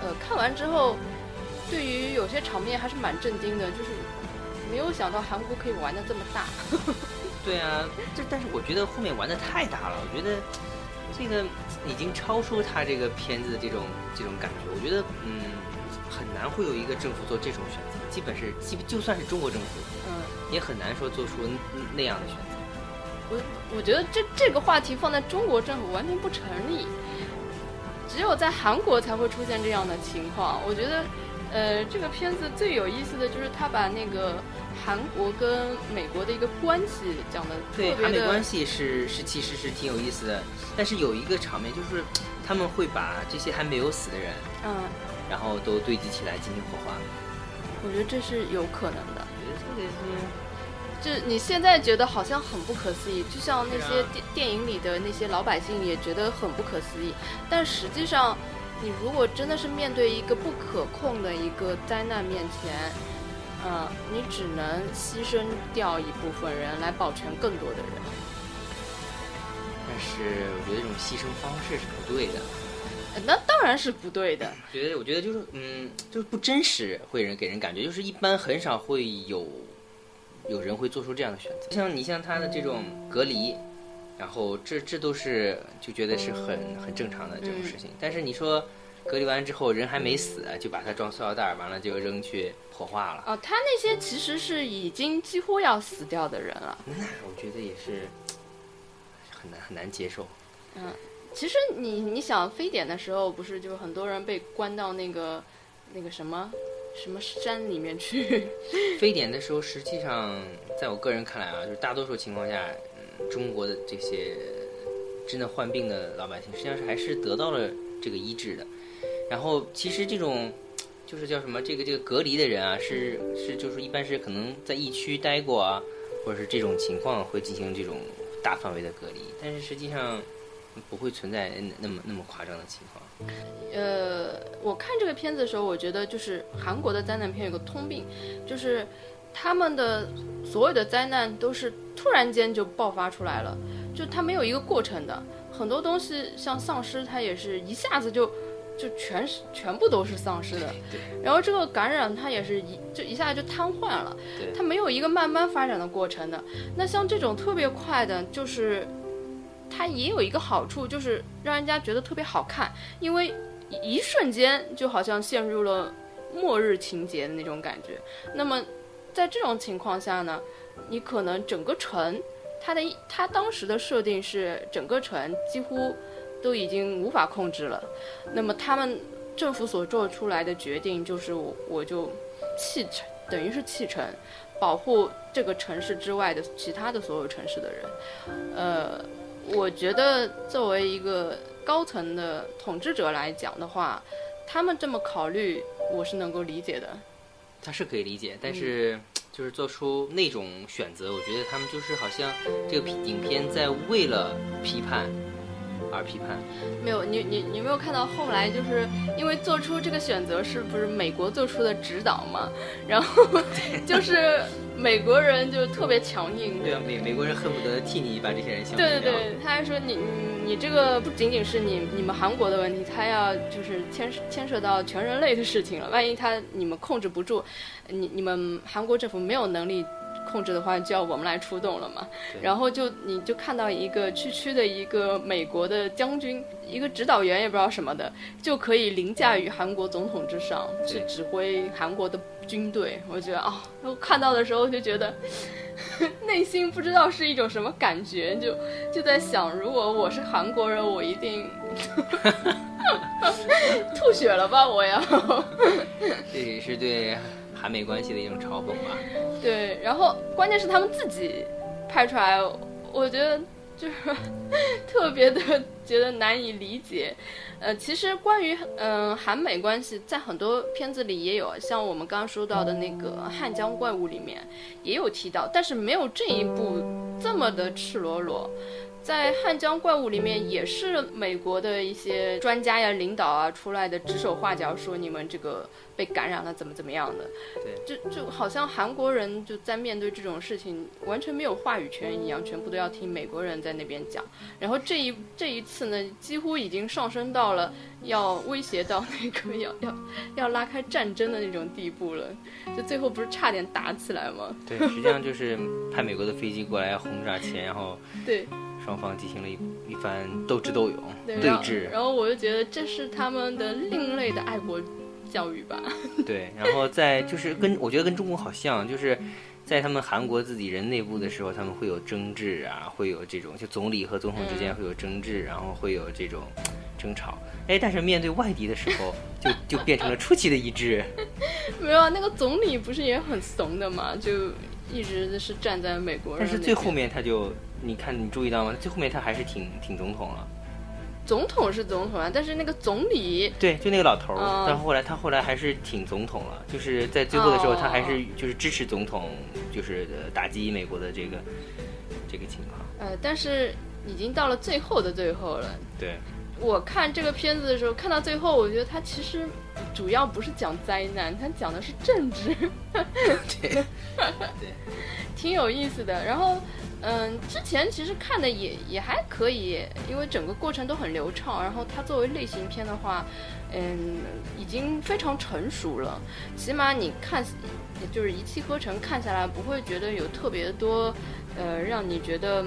Speaker 1: 呃看完之后，对于有些场面还是蛮震惊的，就是没有想到韩国可以玩的这么大。
Speaker 2: 对啊，这但是我觉得后面玩的太大了，我觉得这个已经超出他这个片子的这种这种感觉。我觉得嗯，很难会有一个政府做这种选择，基本是基就算是中国政府，
Speaker 1: 嗯，
Speaker 2: 也很难说做出那样的选择。
Speaker 1: 我我觉得这这个话题放在中国政府完全不成立，只有在韩国才会出现这样的情况。我觉得，呃，这个片子最有意思的就是他把那个。韩国跟美国的一个关系讲的
Speaker 2: 对，韩美关系是是其实是挺有意思的，但是有一个场面就是他们会把这些还没有死的人，
Speaker 1: 嗯，
Speaker 2: 然后都堆积起来进行火化。
Speaker 1: 我觉得这是有可能的。
Speaker 2: 我觉得这个
Speaker 1: 是，就你现在觉得好像很不可思议，就像那些电电影里的那些老百姓也觉得很不可思议，但实际上，你如果真的是面对一个不可控的一个灾难面前。嗯，你只能牺牲掉一部分人来保全更多的人。
Speaker 2: 但是我觉得这种牺牲方式是不对的。
Speaker 1: 那当然是不对的。
Speaker 2: 觉得我觉得就是嗯，就是不真实，会人给人感觉就是一般很少会有有人会做出这样的选择。像你像他的这种隔离，然后这这都是就觉得是很很正常的这种事情。但是你说。隔离完之后，人还没死，就把它装塑料袋，完了就扔去火化了。
Speaker 1: 哦，他那些其实是已经几乎要死掉的人了。
Speaker 2: 那我觉得也是很难很难接受。
Speaker 1: 嗯，其实你你想非典的时候，不是就是很多人被关到那个那个什么什么山里面去？
Speaker 2: 非典的时候，实际上在我个人看来啊，就是大多数情况下，嗯，中国的这些真的患病的老百姓，实际上是还是得到了这个医治的。然后其实这种，就是叫什么这个这个隔离的人啊，是是就是一般是可能在疫区待过啊，或者是这种情况会进行这种大范围的隔离，但是实际上不会存在那么那么夸张的情况。
Speaker 1: 呃，我看这个片子的时候，我觉得就是韩国的灾难片有个通病，就是他们的所有的灾难都是突然间就爆发出来了，就它没有一个过程的，很多东西像丧尸，它也是一下子就。就全是全部都是丧尸的，然后这个感染它也是一就一下就瘫痪了，它没有一个慢慢发展的过程的。那像这种特别快的，就是它也有一个好处，就是让人家觉得特别好看，因为一瞬间就好像陷入了末日情节的那种感觉。那么在这种情况下呢，你可能整个城，它的它当时的设定是整个城几乎。都已经无法控制了，那么他们政府所做出来的决定就是我我就弃城，等于是弃城，保护这个城市之外的其他的所有城市的人。呃，我觉得作为一个高层的统治者来讲的话，他们这么考虑我是能够理解的。
Speaker 2: 他是可以理解，但是 就是做出那种选择，我觉得他们就是好像这个影片在为了批判。而批判，
Speaker 1: 没有你你你没有看到后来就是因为做出这个选择是不是美国做出的指导嘛？然后 就是美国人就特别强硬，
Speaker 2: 对啊，美美国人恨不得替你把这些人消
Speaker 1: 灭对对对，他还说你你你这个不仅仅是你你们韩国的问题，他要就是牵牵涉到全人类的事情了。万一他你们控制不住，你你们韩国政府没有能力。控制的话就要我们来出动了嘛，然后就你就看到一个区区的一个美国的将军，一个指导员也不知道什么的，就可以凌驾于韩国总统之上去指挥韩国的军队。我觉得啊，我看到的时候就觉得 内心不知道是一种什么感觉，就就在想，如果我是韩国人，我一定 吐血了吧，我要。
Speaker 2: 这也是对。韩美关系的一种嘲讽吧。
Speaker 1: 对，然后关键是他们自己拍出来，我觉得就是 特别的 觉得难以理解。呃，其实关于嗯韩美关系，在很多片子里也有，像我们刚刚说到的那个《汉江怪物》里面也有提到，但是没有这一部这么的赤裸裸。在汉江怪物里面，也是美国的一些专家呀、领导啊出来的指手画脚，说你们这个被感染了怎么怎么样的。
Speaker 2: 对，
Speaker 1: 就就好像韩国人就在面对这种事情完全没有话语权一样，全部都要听美国人在那边讲。然后这一这一次呢，几乎已经上升到了要威胁到那个 要要要拉开战争的那种地步了。就最后不是差点打起来吗？
Speaker 2: 对，实际上就是派美国的飞机过来轰炸前，然后
Speaker 1: 对。
Speaker 2: 双方进行了一一番斗智斗勇
Speaker 1: 对
Speaker 2: 峙，
Speaker 1: 然后我就觉得这是他们的另类的爱国教育吧。
Speaker 2: 对，然后在就是跟我觉得跟中国好像，就是在他们韩国自己人内部的时候，他们会有争执啊，会有这种就总理和总统之间会有争执，然后会有这种争吵。哎，但是面对外敌的时候，就就变成了出奇的一致。
Speaker 1: 没有啊，那个总理不是也很怂的嘛，就一直是站在美国
Speaker 2: 人。但是最后面他就。你看，你注意到吗？最后面他还是挺挺总统了。
Speaker 1: 总统是总统啊，但是那个总理，
Speaker 2: 对，就那个老头儿。但后来他后来还是挺总统了，就是在最后的时候，他还是就是支持总统，就是打击美国的这个这个情况。
Speaker 1: 呃，但是已经到了最后的最后了。
Speaker 2: 对。
Speaker 1: 我看这个片子的时候，看到最后，我觉得它其实主要不是讲灾难，它讲的是政治。
Speaker 2: 对。对。
Speaker 1: 挺有意思的，然后。嗯，之前其实看的也也还可以，因为整个过程都很流畅。然后它作为类型片的话，嗯，已经非常成熟了。起码你看，就是一气呵成看下来，不会觉得有特别多，呃，让你觉得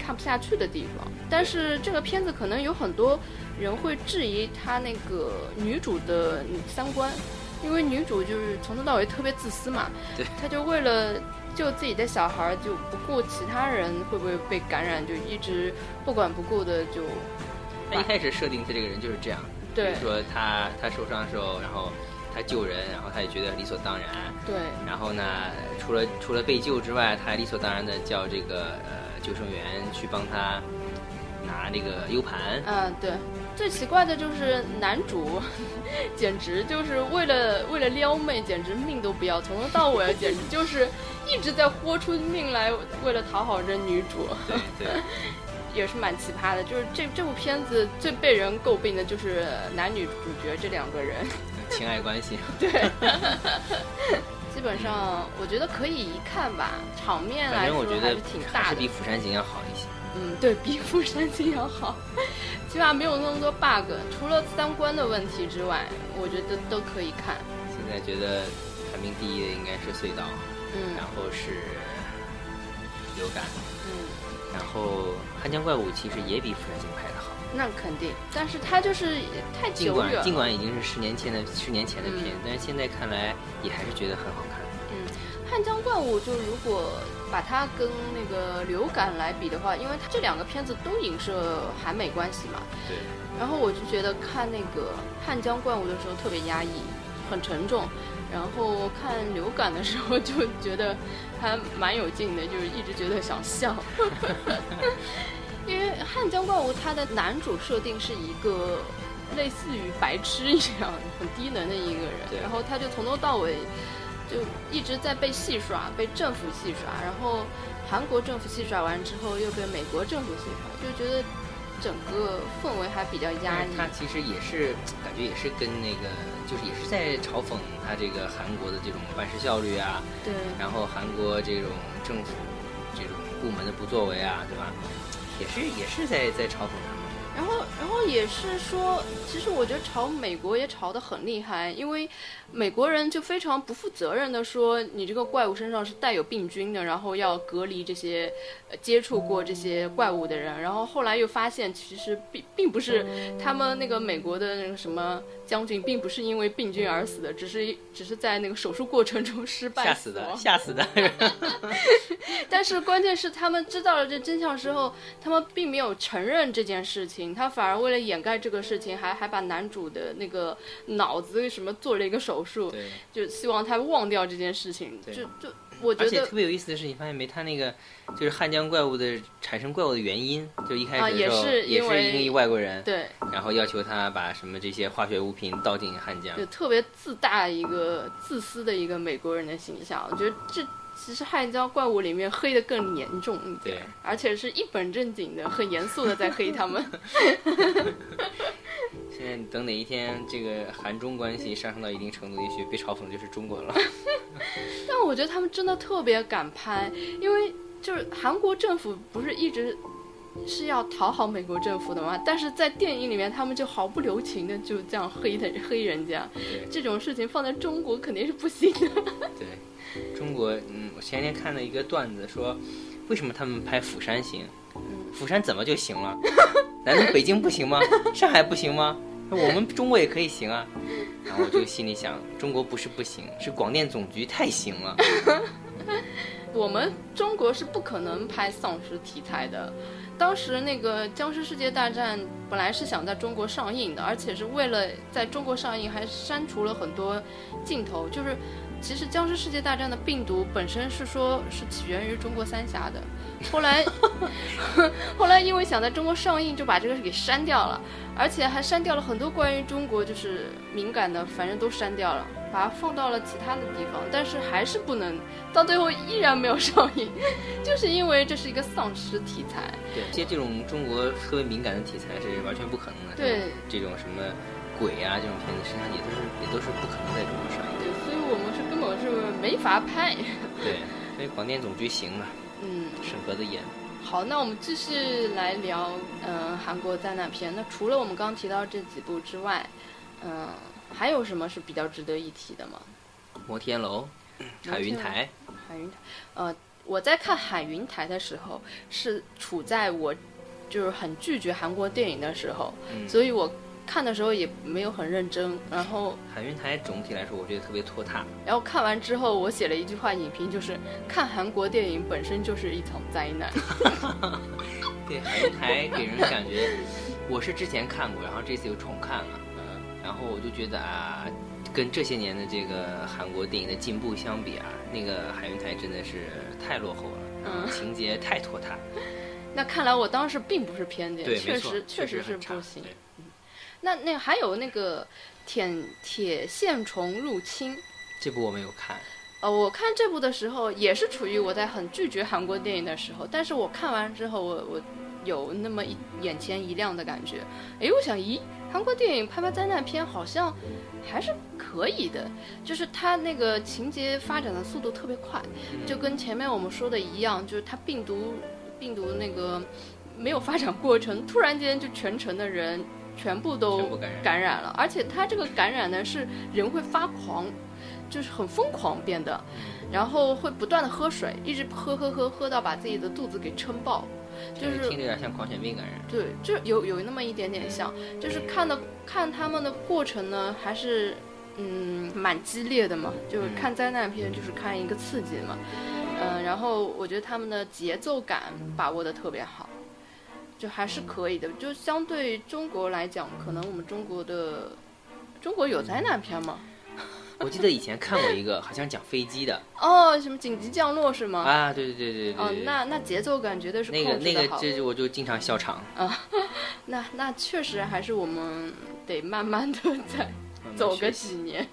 Speaker 1: 看不下去的地方。但是这个片子可能有很多人会质疑他那个女主的三观，因为女主就是从头到尾特别自私嘛，
Speaker 2: 对，
Speaker 1: 她就为了。救自己的小孩就不顾其他人会不会被感染，就一直不管不顾的就。
Speaker 2: 他一开始设定他这个人就是这样，
Speaker 1: 对，
Speaker 2: 说他他受伤的时候，然后他救人，然后他也觉得理所当然。
Speaker 1: 对。
Speaker 2: 然后呢，除了除了被救之外，他还理所当然的叫这个呃救生员去帮他拿那个 U 盘。
Speaker 1: 嗯，对。最奇怪的就是男主，简直就是为了为了撩妹，简直命都不要，从头到尾简直就是一直在豁出命来，为了讨好这女主。
Speaker 2: 对对，
Speaker 1: 也是蛮奇葩的。就是这这部片子最被人诟病的就是男女主角这两个人
Speaker 2: 情爱关系。
Speaker 1: 对，基本上我觉得可以一看吧，场面来说还是挺大的，
Speaker 2: 还是比《釜山行》要好一些。
Speaker 1: 嗯，对 比《釜山行》要好。起码没有那么多 bug，除了三观的问题之外，我觉得都可以看。
Speaker 2: 现在觉得排名第一的应该是隧道，
Speaker 1: 嗯，
Speaker 2: 然后是流感，
Speaker 1: 嗯，
Speaker 2: 然后汉江怪物其实也比釜山行拍的好。
Speaker 1: 那肯定，但是它就是太
Speaker 2: 久远，尽管已经是十年前的十年前的片，但是现在看来也还是觉得很好看。
Speaker 1: 嗯，汉江怪物就如果。把它跟那个流感来比的话，因为它这两个片子都影射韩美关系嘛。
Speaker 2: 对。
Speaker 1: 然后我就觉得看那个汉江怪物的时候特别压抑，很沉重。然后看流感的时候就觉得还蛮有劲的，就是一直觉得想笑。因为汉江怪物它的男主设定是一个类似于白痴一样很低能的一个人，然后他就从头到尾。就一直在被戏耍，被政府戏耍，然后韩国政府戏耍完之后，又被美国政府戏耍，就觉得整个氛围还比较压抑。
Speaker 2: 他其实也是感觉也是跟那个，就是也是在嘲讽他这个韩国的这种办事效率啊，
Speaker 1: 对，
Speaker 2: 然后韩国这种政府这种部门的不作为啊，对吧？也是也是在在嘲讽他。
Speaker 1: 然后，然后也是说，其实我觉得朝美国也吵得很厉害，因为美国人就非常不负责任的说，你这个怪物身上是带有病菌的，然后要隔离这些接触过这些怪物的人。然后后来又发现，其实并并不是他们那个美国的那个什么将军，并不是因为病菌而死的，只是只是在那个手术过程中失败
Speaker 2: 吓死的，吓死的。
Speaker 1: 但是关键是他们知道了这真相之后，他们并没有承认这件事情。他反而为了掩盖这个事情，还还把男主的那个脑子什么做了一个手术，就希望他忘掉这件事情。就就我觉得，而
Speaker 2: 且特别有意思的是，你发现没？他那个就是汉江怪物的产生怪物的原因，就一开始
Speaker 1: 也是
Speaker 2: 因为外国人，
Speaker 1: 对，
Speaker 2: 然后要求他把什么这些化学物品倒进汉江，
Speaker 1: 就特别自大一个自私的一个美国人的形象。我觉得这。其实《汉江怪物》里面黑的更严重一点
Speaker 2: 对，
Speaker 1: 而且是一本正经的、很严肃的在黑他们。
Speaker 2: 现在等哪一天这个韩中关系上升到一定程度，也许被嘲讽的就是中国了。
Speaker 1: 但我觉得他们真的特别敢拍，因为就是韩国政府不是一直是要讨好美国政府的嘛，但是在电影里面他们就毫不留情的就这样黑的黑人家，
Speaker 2: 对
Speaker 1: 这种事情放在中国肯定是不行的。
Speaker 2: 对，中国，嗯，我前天看了一个段子说，为什么他们拍釜山行？釜山怎么就行了？难道北京不行吗？上海不行吗？我们中国也可以行啊。然后我就心里想，中国不是不行，是广电总局太行了。
Speaker 1: 我们中国是不可能拍丧尸题材的。当时那个《僵尸世界大战》本来是想在中国上映的，而且是为了在中国上映，还删除了很多镜头。就是，其实《僵尸世界大战》的病毒本身是说是起源于中国三峡的，后来，后来因为想在中国上映，就把这个给删掉了，而且还删掉了很多关于中国就是敏感的，反正都删掉了。把它放到了其他的地方，但是还是不能，到最后依然没有上映，就是因为这是一个丧尸题材。
Speaker 2: 对，接这种中国特别敏感的题材是完全不可能的。
Speaker 1: 对，
Speaker 2: 这种什么鬼啊这种片子，实际上也都是也都是不可能在中国上映的。
Speaker 1: 对，所以我们是根本是没法拍。
Speaker 2: 对，所以广电总局行了，
Speaker 1: 嗯，
Speaker 2: 审核的严。
Speaker 1: 好，那我们继续来聊，嗯、韩国灾难片。那除了我们刚刚提到这几部之外，嗯、还有什么是比较值得一提的吗？
Speaker 2: 摩天楼、海云台，
Speaker 1: 海云台，呃，我在看海云台的时候，是处在我就是很拒绝韩国电影的时候，
Speaker 2: 嗯
Speaker 1: 所以我看的时候也没有很认真。然后，
Speaker 2: 海云台总体来说，我觉得特别拖沓。
Speaker 1: 然后看完之后，我写了一句话影评，就是看韩国电影本身就是一场灾难。
Speaker 2: 对，海云台给人感觉，我是之前看过，然后这次又重看了，
Speaker 1: 嗯，
Speaker 2: 然后我就觉得啊，跟这些年的这个韩国电影的进步相比啊，那个海云台真的是太落后了，
Speaker 1: 嗯
Speaker 2: 情节太拖沓。
Speaker 1: 那看来我当时并不是偏见，
Speaker 2: 对，
Speaker 1: 确实确实是不行。
Speaker 2: 对
Speaker 1: 那那还有那个铁铁线虫入侵。
Speaker 2: 这部我没有看，
Speaker 1: 呃，我看这部的时候也是处于我在很拒绝韩国电影的时候，但是我看完之后，我我有那么一眼前一亮的感觉。诶，我想，咦，韩国电影拍拍灾难片好像还是可以的，就是它那个情节发展的速度特别快，就跟前面我们说的一样，就是它病毒病毒那个没有发展过程，突然间就全城的人全部都
Speaker 2: 感染
Speaker 1: 了，而且它这个感染呢是人会发狂，就是很疯狂变得，然后会不断的喝水，一直喝喝喝喝到把自己的肚子给撑爆，就是
Speaker 2: 听着有点像狂犬病感染。
Speaker 1: 对，就有有那么一点点像，就是看的看他们的过程呢，还是嗯蛮激烈的嘛，就是
Speaker 2: 嗯。
Speaker 1: 看灾难片就是看一个刺激嘛，嗯、然后我觉得他们的节奏感把握的特别好，就还是可以的，就相对中国来讲，可能我们中国的中国有灾难片吗？
Speaker 2: 我记得以前看过一个，好像讲飞机的
Speaker 1: 哦，什么紧急降落是吗？
Speaker 2: 啊，对对对对对
Speaker 1: 哦，那那节奏感绝对是
Speaker 2: 那个那个。这我就经常笑场。
Speaker 1: 啊 那那确实还是我们得慢慢的再走个几年。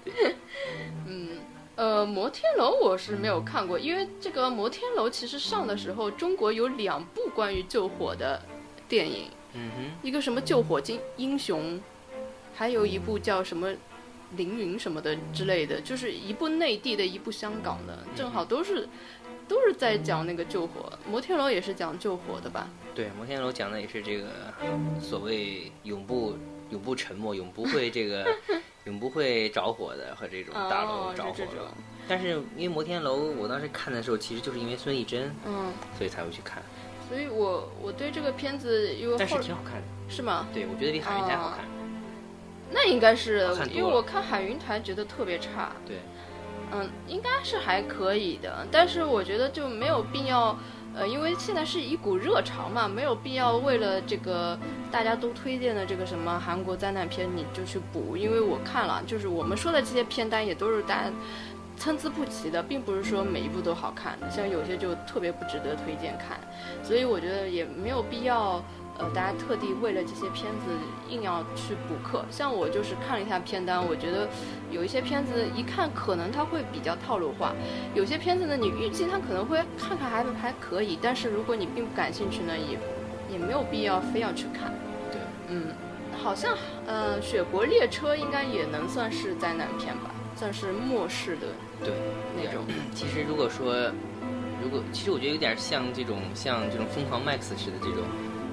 Speaker 1: 嗯，呃，摩天楼我是没有看过，因为这个摩天楼其实上的时候，中国有两部关于救火的电影，
Speaker 2: 嗯哼，
Speaker 1: 一个什么救火金英雄，还有一部叫什么。凌云什么的之类的，就是一部内地的，一部香港的，正好都是都是在讲那个救火。摩天楼也是讲救火的吧？
Speaker 2: 对，摩天楼讲的也是这个所谓永不永不沉默、永不会这个 永不会着火的和这种大楼
Speaker 1: 哦
Speaker 2: 着火的。
Speaker 1: 就这种
Speaker 2: 但是因为摩天楼，我当时看的时候，其实就是因为孙艺珍，
Speaker 1: 嗯，
Speaker 2: 所以才会去看。
Speaker 1: 所以我我对这个片子因为
Speaker 2: 但是
Speaker 1: 后
Speaker 2: 挺好看的，
Speaker 1: 是吗？
Speaker 2: 对我觉得比海云台好看。
Speaker 1: 那应该是因为我看海云台觉得特别差，
Speaker 2: 对，
Speaker 1: 嗯，应该是还可以的，但是我觉得就没有必要，呃，因为现在是一股热潮嘛，没有必要为了这个大家都推荐的这个什么韩国灾难片你就去补，因为我看了，就是我们说的这些片单也都是大家参差不齐的，并不是说每一部都好看的，像有些就特别不值得推荐看，所以我觉得也没有必要。呃，大家特地为了这些片子硬要去补课。像我就是看了一下片单，我觉得有一些片子一看可能它会比较套路化，有些片子呢你预计它可能会看看还还可以，但是如果你并不感兴趣呢，也也没有必要非要去看。
Speaker 2: 对，
Speaker 1: 嗯，好像呃，《雪国列车》应该也能算是灾难片吧，算是末世的
Speaker 2: 对
Speaker 1: 那种。
Speaker 2: 其实如果说，如果其实我觉得有点像这种像这种疯狂 Max 似的这种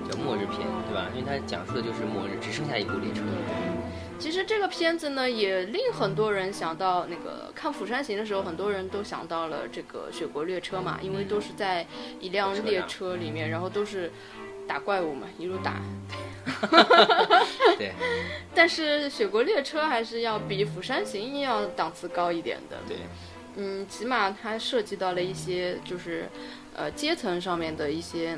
Speaker 2: 叫末日片，对吧？因为它讲述的就是末日，只剩下一部列车。
Speaker 1: 其实这个片子呢，也令很多人想到那个看《釜山行》的时候，很多人都想到了这个《雪国列车》嘛，因为都是在一辆列车里面，然后都是打怪物嘛，一路打。
Speaker 2: 对。
Speaker 1: 但是《雪国列车》还是要比《釜山行》要档次高一点的。
Speaker 2: 对。
Speaker 1: 嗯，起码它涉及到了一些就是，呃，阶层上面的一些。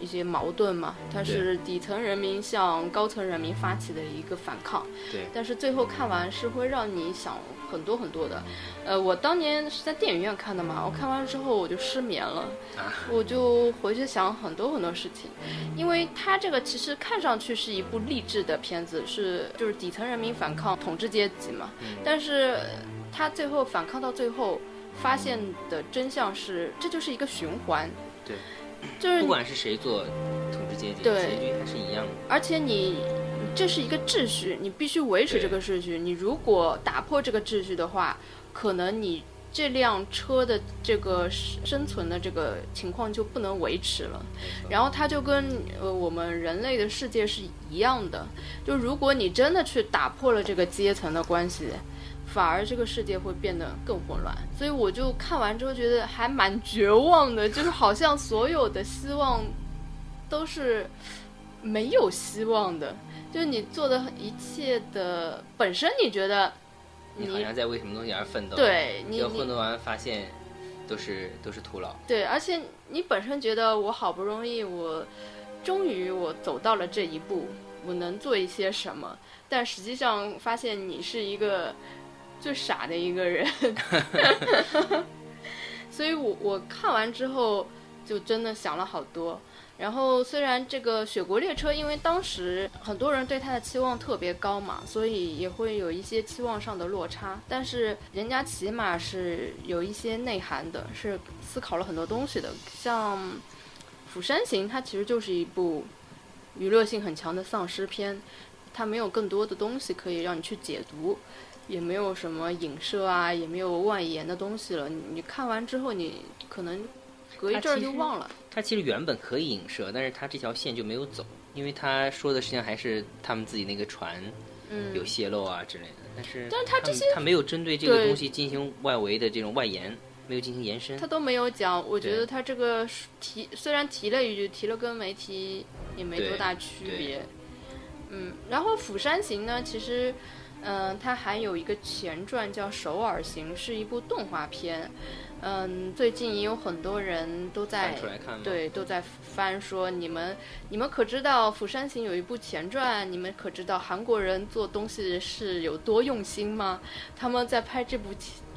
Speaker 1: 一些矛盾嘛，它是底层人民向高层人民发起的一个反抗。
Speaker 2: 对。
Speaker 1: 但是最后看完是会让你想很多很多的。呃，我当年是在电影院看的嘛，我看完之后我就失眠了，我就回去想很多很多事情。因为它这个其实看上去是一部励志的片子，是就是底层人民反抗统治阶级嘛。
Speaker 2: 嗯。
Speaker 1: 但是他最后反抗到最后，发现的真相是这就是一个循环。
Speaker 2: 对。
Speaker 1: 就是
Speaker 2: 不管是谁做统治阶级，
Speaker 1: 结
Speaker 2: 局还是一样的。
Speaker 1: 而且你这是一个秩序，你必须维持这个秩序。你如果打破这个秩序的话，可能你这辆车的这个生存的这个情况就不能维持了。然后它就跟呃我们人类的世界是一样的，就如果你真的去打破了这个阶层的关系。反而这个世界会变得更混乱，所以我就看完之后觉得还蛮绝望的，就是好像所有的希望都是没有希望的，就是你做的一切的本身，你觉得
Speaker 2: 你好像在为什么东西而奋斗，
Speaker 1: 对，你
Speaker 2: 奋斗完发现都是都是徒劳，
Speaker 1: 对，而且你本身觉得我好不容易我终于我走到了这一步，我能做一些什么，但实际上发现你是一个。最傻的一个人，所以我我看完之后就真的想了好多。然后虽然这个《雪国列车》，因为当时很多人对它的期望特别高嘛，所以也会有一些期望上的落差。但是人家起码是有一些内涵的，是思考了很多东西的。像《釜山行》，它其实就是一部娱乐性很强的丧尸片，它没有更多的东西可以让你去解读。也没有什么影射啊，也没有外延的东西了。你看完之后，你可能隔一阵儿就忘了。
Speaker 2: 他其实原本可以影射，但是他这条线就没有走，因为他说的实际上还是他们自己那个船有泄漏啊之类的。但是，
Speaker 1: 但是
Speaker 2: 他
Speaker 1: 这些
Speaker 2: 他没有针对这个东西进行外围的这种外延，没有进行延伸。
Speaker 1: 他都没有讲。我觉得他这个提虽然提了一句，提了跟没提也没多大区别。嗯，然后《釜山行》呢，其实。嗯，它还有一个前传叫《首尔行》，是一部动画片。嗯，最近也有很多人都在对都在翻说，你们你们可知道《釜山行》有一部前传？你们可知道韩国人做东西是有多用心吗？他们在拍这部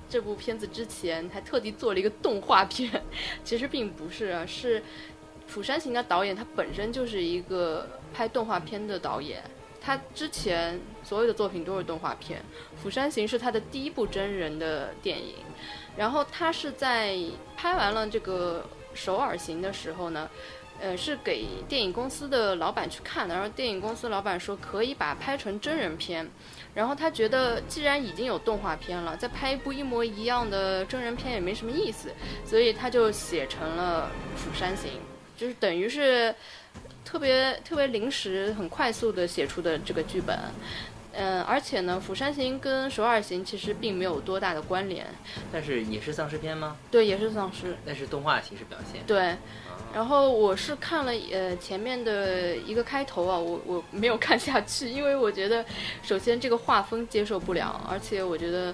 Speaker 1: 这部片子之前，还特地做了一个动画片。其实并不是啊，是《釜山行》的导演他本身就是一个拍动画片的导演。他之前所有的作品都是动画片，《釜山行》是他的第一部真人的电影。然后他是在拍完了这个《首尔行》的时候呢，呃，是给电影公司的老板去看的。然后电影公司老板说可以把拍成真人片。然后他觉得既然已经有动画片了，再拍一部一模一样的真人片也没什么意思，所以他就写成了《釜山行》，就是等于是。特别特别临时、很快速的写出的这个剧本，嗯，而且呢，《釜山行》跟《首尔行》其实并没有多大的关联。
Speaker 2: 但是也是丧尸片吗？
Speaker 1: 对，也是丧尸。
Speaker 2: 但是动画形式表现。
Speaker 1: 对。然后我是看了呃前面的一个开头啊，我我没有看下去，因为我觉得首先这个画风接受不了，而且我觉得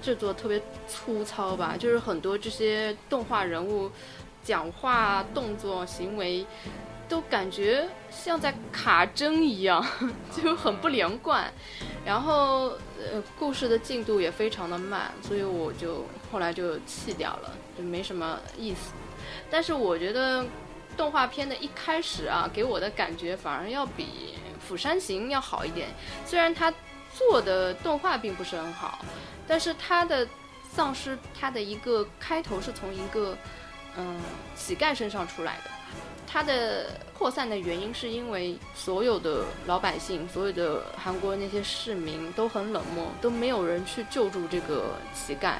Speaker 1: 制作特别粗糙吧，就是很多这些动画人物讲话、动作、行为。都感觉像在卡针一样，就很不连贯，然后呃，故事的进度也非常的慢，所以我就后来就弃掉了，就没什么意思。但是我觉得动画片的一开始啊，给我的感觉反而要比《釜山行》要好一点。虽然它做的动画并不是很好，但是它的丧尸，它的一个开头是从一个嗯乞丐身上出来的。它的扩散的原因是因为所有的老百姓，所有的韩国那些市民都很冷漠，都没有人去救助这个乞丐。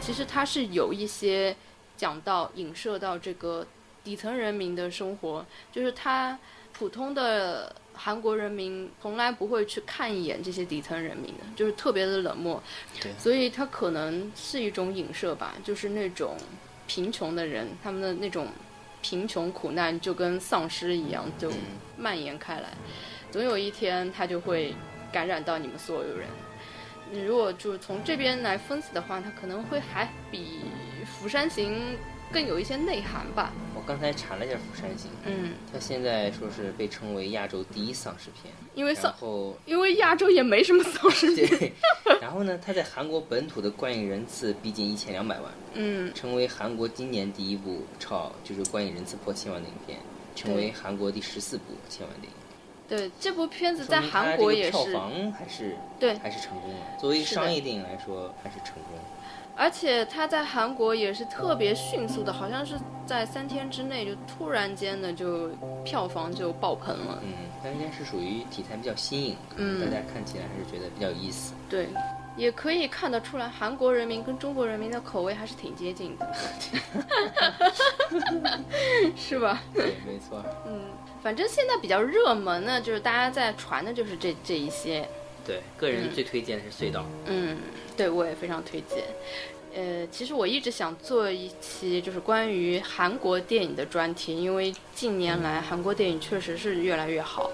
Speaker 1: 其实它是有一些讲到影射到这个底层人民的生活，就是他普通的韩国人民从来不会去看一眼这些底层人民的，就是特别的冷漠。
Speaker 2: 对，
Speaker 1: 所以它可能是一种影射吧，就是那种贫穷的人，他们的那种。贫穷苦难就跟丧尸一样，就蔓延开来，总有一天它就会感染到你们所有人。你如果就是从这边来分析的话，它可能会还比《釜山行》。更有一些内涵吧。
Speaker 2: 我刚才查了一下《釜山行》，
Speaker 1: 嗯，
Speaker 2: 它现在说是被称为亚洲第一丧尸片，
Speaker 1: 因为丧，
Speaker 2: 后
Speaker 1: 因为亚洲也没什么丧尸片。
Speaker 2: 对，然后呢，它在韩国本土的观影人次逼近一千两百万，
Speaker 1: 嗯，
Speaker 2: 成为韩国今年第一部超就是观影人次破千万的影片，成为韩国第十四部千万电影。
Speaker 1: 对，这部片子在韩国也是
Speaker 2: 票房还是
Speaker 1: 对
Speaker 2: 还是成功了。作为商业电影来说，还是成功。
Speaker 1: 而且他在韩国也是特别迅速的，好像是在三天之内就突然间的就票房就爆棚了。
Speaker 2: 嗯，三天是属于题材比较新颖，嗯，大家看起来还是觉得比较有意思。
Speaker 1: 对，也可以看得出来，韩国人民跟中国人民的口味还是挺接近的，是吧？
Speaker 2: 对，没错。
Speaker 1: 嗯，反正现在比较热门的，就是大家在传的就是这这一些。
Speaker 2: 对，个人最推荐的是隧道。
Speaker 1: 嗯，对我也非常推荐。呃，其实我一直想做一期就是关于韩国电影的专题，因为近年来韩国电影确实是越来越好，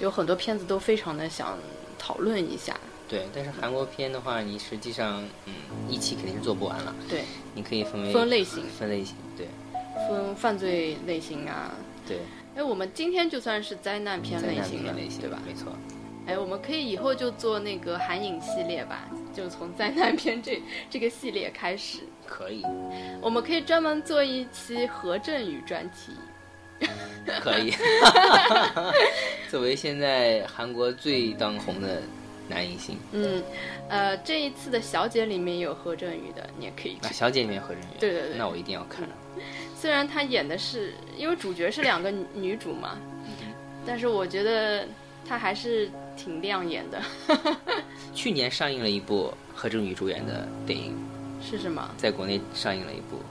Speaker 1: 有很多片子都非常的想讨论一下。
Speaker 2: 对，但是韩国片的话，你实际上嗯一期肯定是做不完了。
Speaker 1: 对，
Speaker 2: 你可以分为
Speaker 1: 分类型，
Speaker 2: 分类型，对，
Speaker 1: 分犯罪类型啊。
Speaker 2: 对。
Speaker 1: 哎，我们今天就算是灾难片类型的，型，对吧？
Speaker 2: 没错。
Speaker 1: 哎，我们可以以后就做那个韩影系列吧，就从灾难片这这个系列开始。
Speaker 2: 可以。
Speaker 1: 我们可以专门做一期何振宇专题。
Speaker 2: 可以。作为现在韩国最当红的男影星。
Speaker 1: 嗯，呃，这一次的小姐里面有何振宇的，你也可以。
Speaker 2: 啊，小姐里面何振宇。
Speaker 1: 对对对。
Speaker 2: 那我一定要看。
Speaker 1: 虽然他演的是，因为主角是两个女主嘛，但是我觉得他还是。挺亮眼的。
Speaker 2: 去年上映了一部何正宇主演的电影，
Speaker 1: 是什么？
Speaker 2: 在国内上映了一部，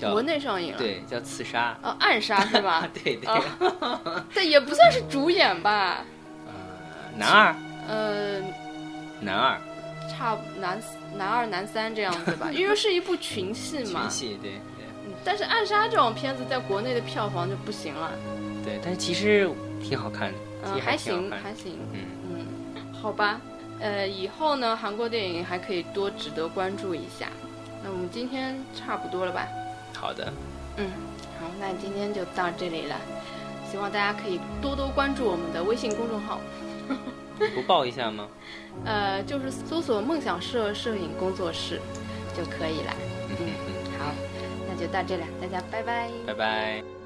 Speaker 2: 叫
Speaker 1: 国内上映了，
Speaker 2: 对，叫《刺杀》
Speaker 1: 哦，暗杀 是吧？
Speaker 2: 对 对，
Speaker 1: 对，也不算是主演吧。
Speaker 2: 呃，男二，
Speaker 1: 呃，
Speaker 2: 男二，
Speaker 1: 差男男二男三这样子吧，因为是一部群戏嘛。
Speaker 2: 群戏，对对。
Speaker 1: 但是暗杀这种片子在国内的票房就不行了。
Speaker 2: 对，但是其实挺好看的。
Speaker 1: 嗯，还行，还行。嗯嗯，好吧。呃，以后呢，韩国电影还可以多值得关注一下。那我们今天差不多了吧？
Speaker 2: 好的。
Speaker 1: 嗯，好，那今天就到这里了。希望大家可以多多关注我们的微信公众号。
Speaker 2: 不报一下吗？
Speaker 1: 呃，就是搜索“梦想社摄影工作室”就可以了。
Speaker 2: 嗯嗯，
Speaker 1: 好，那就到这里，大家拜拜。
Speaker 2: 拜拜。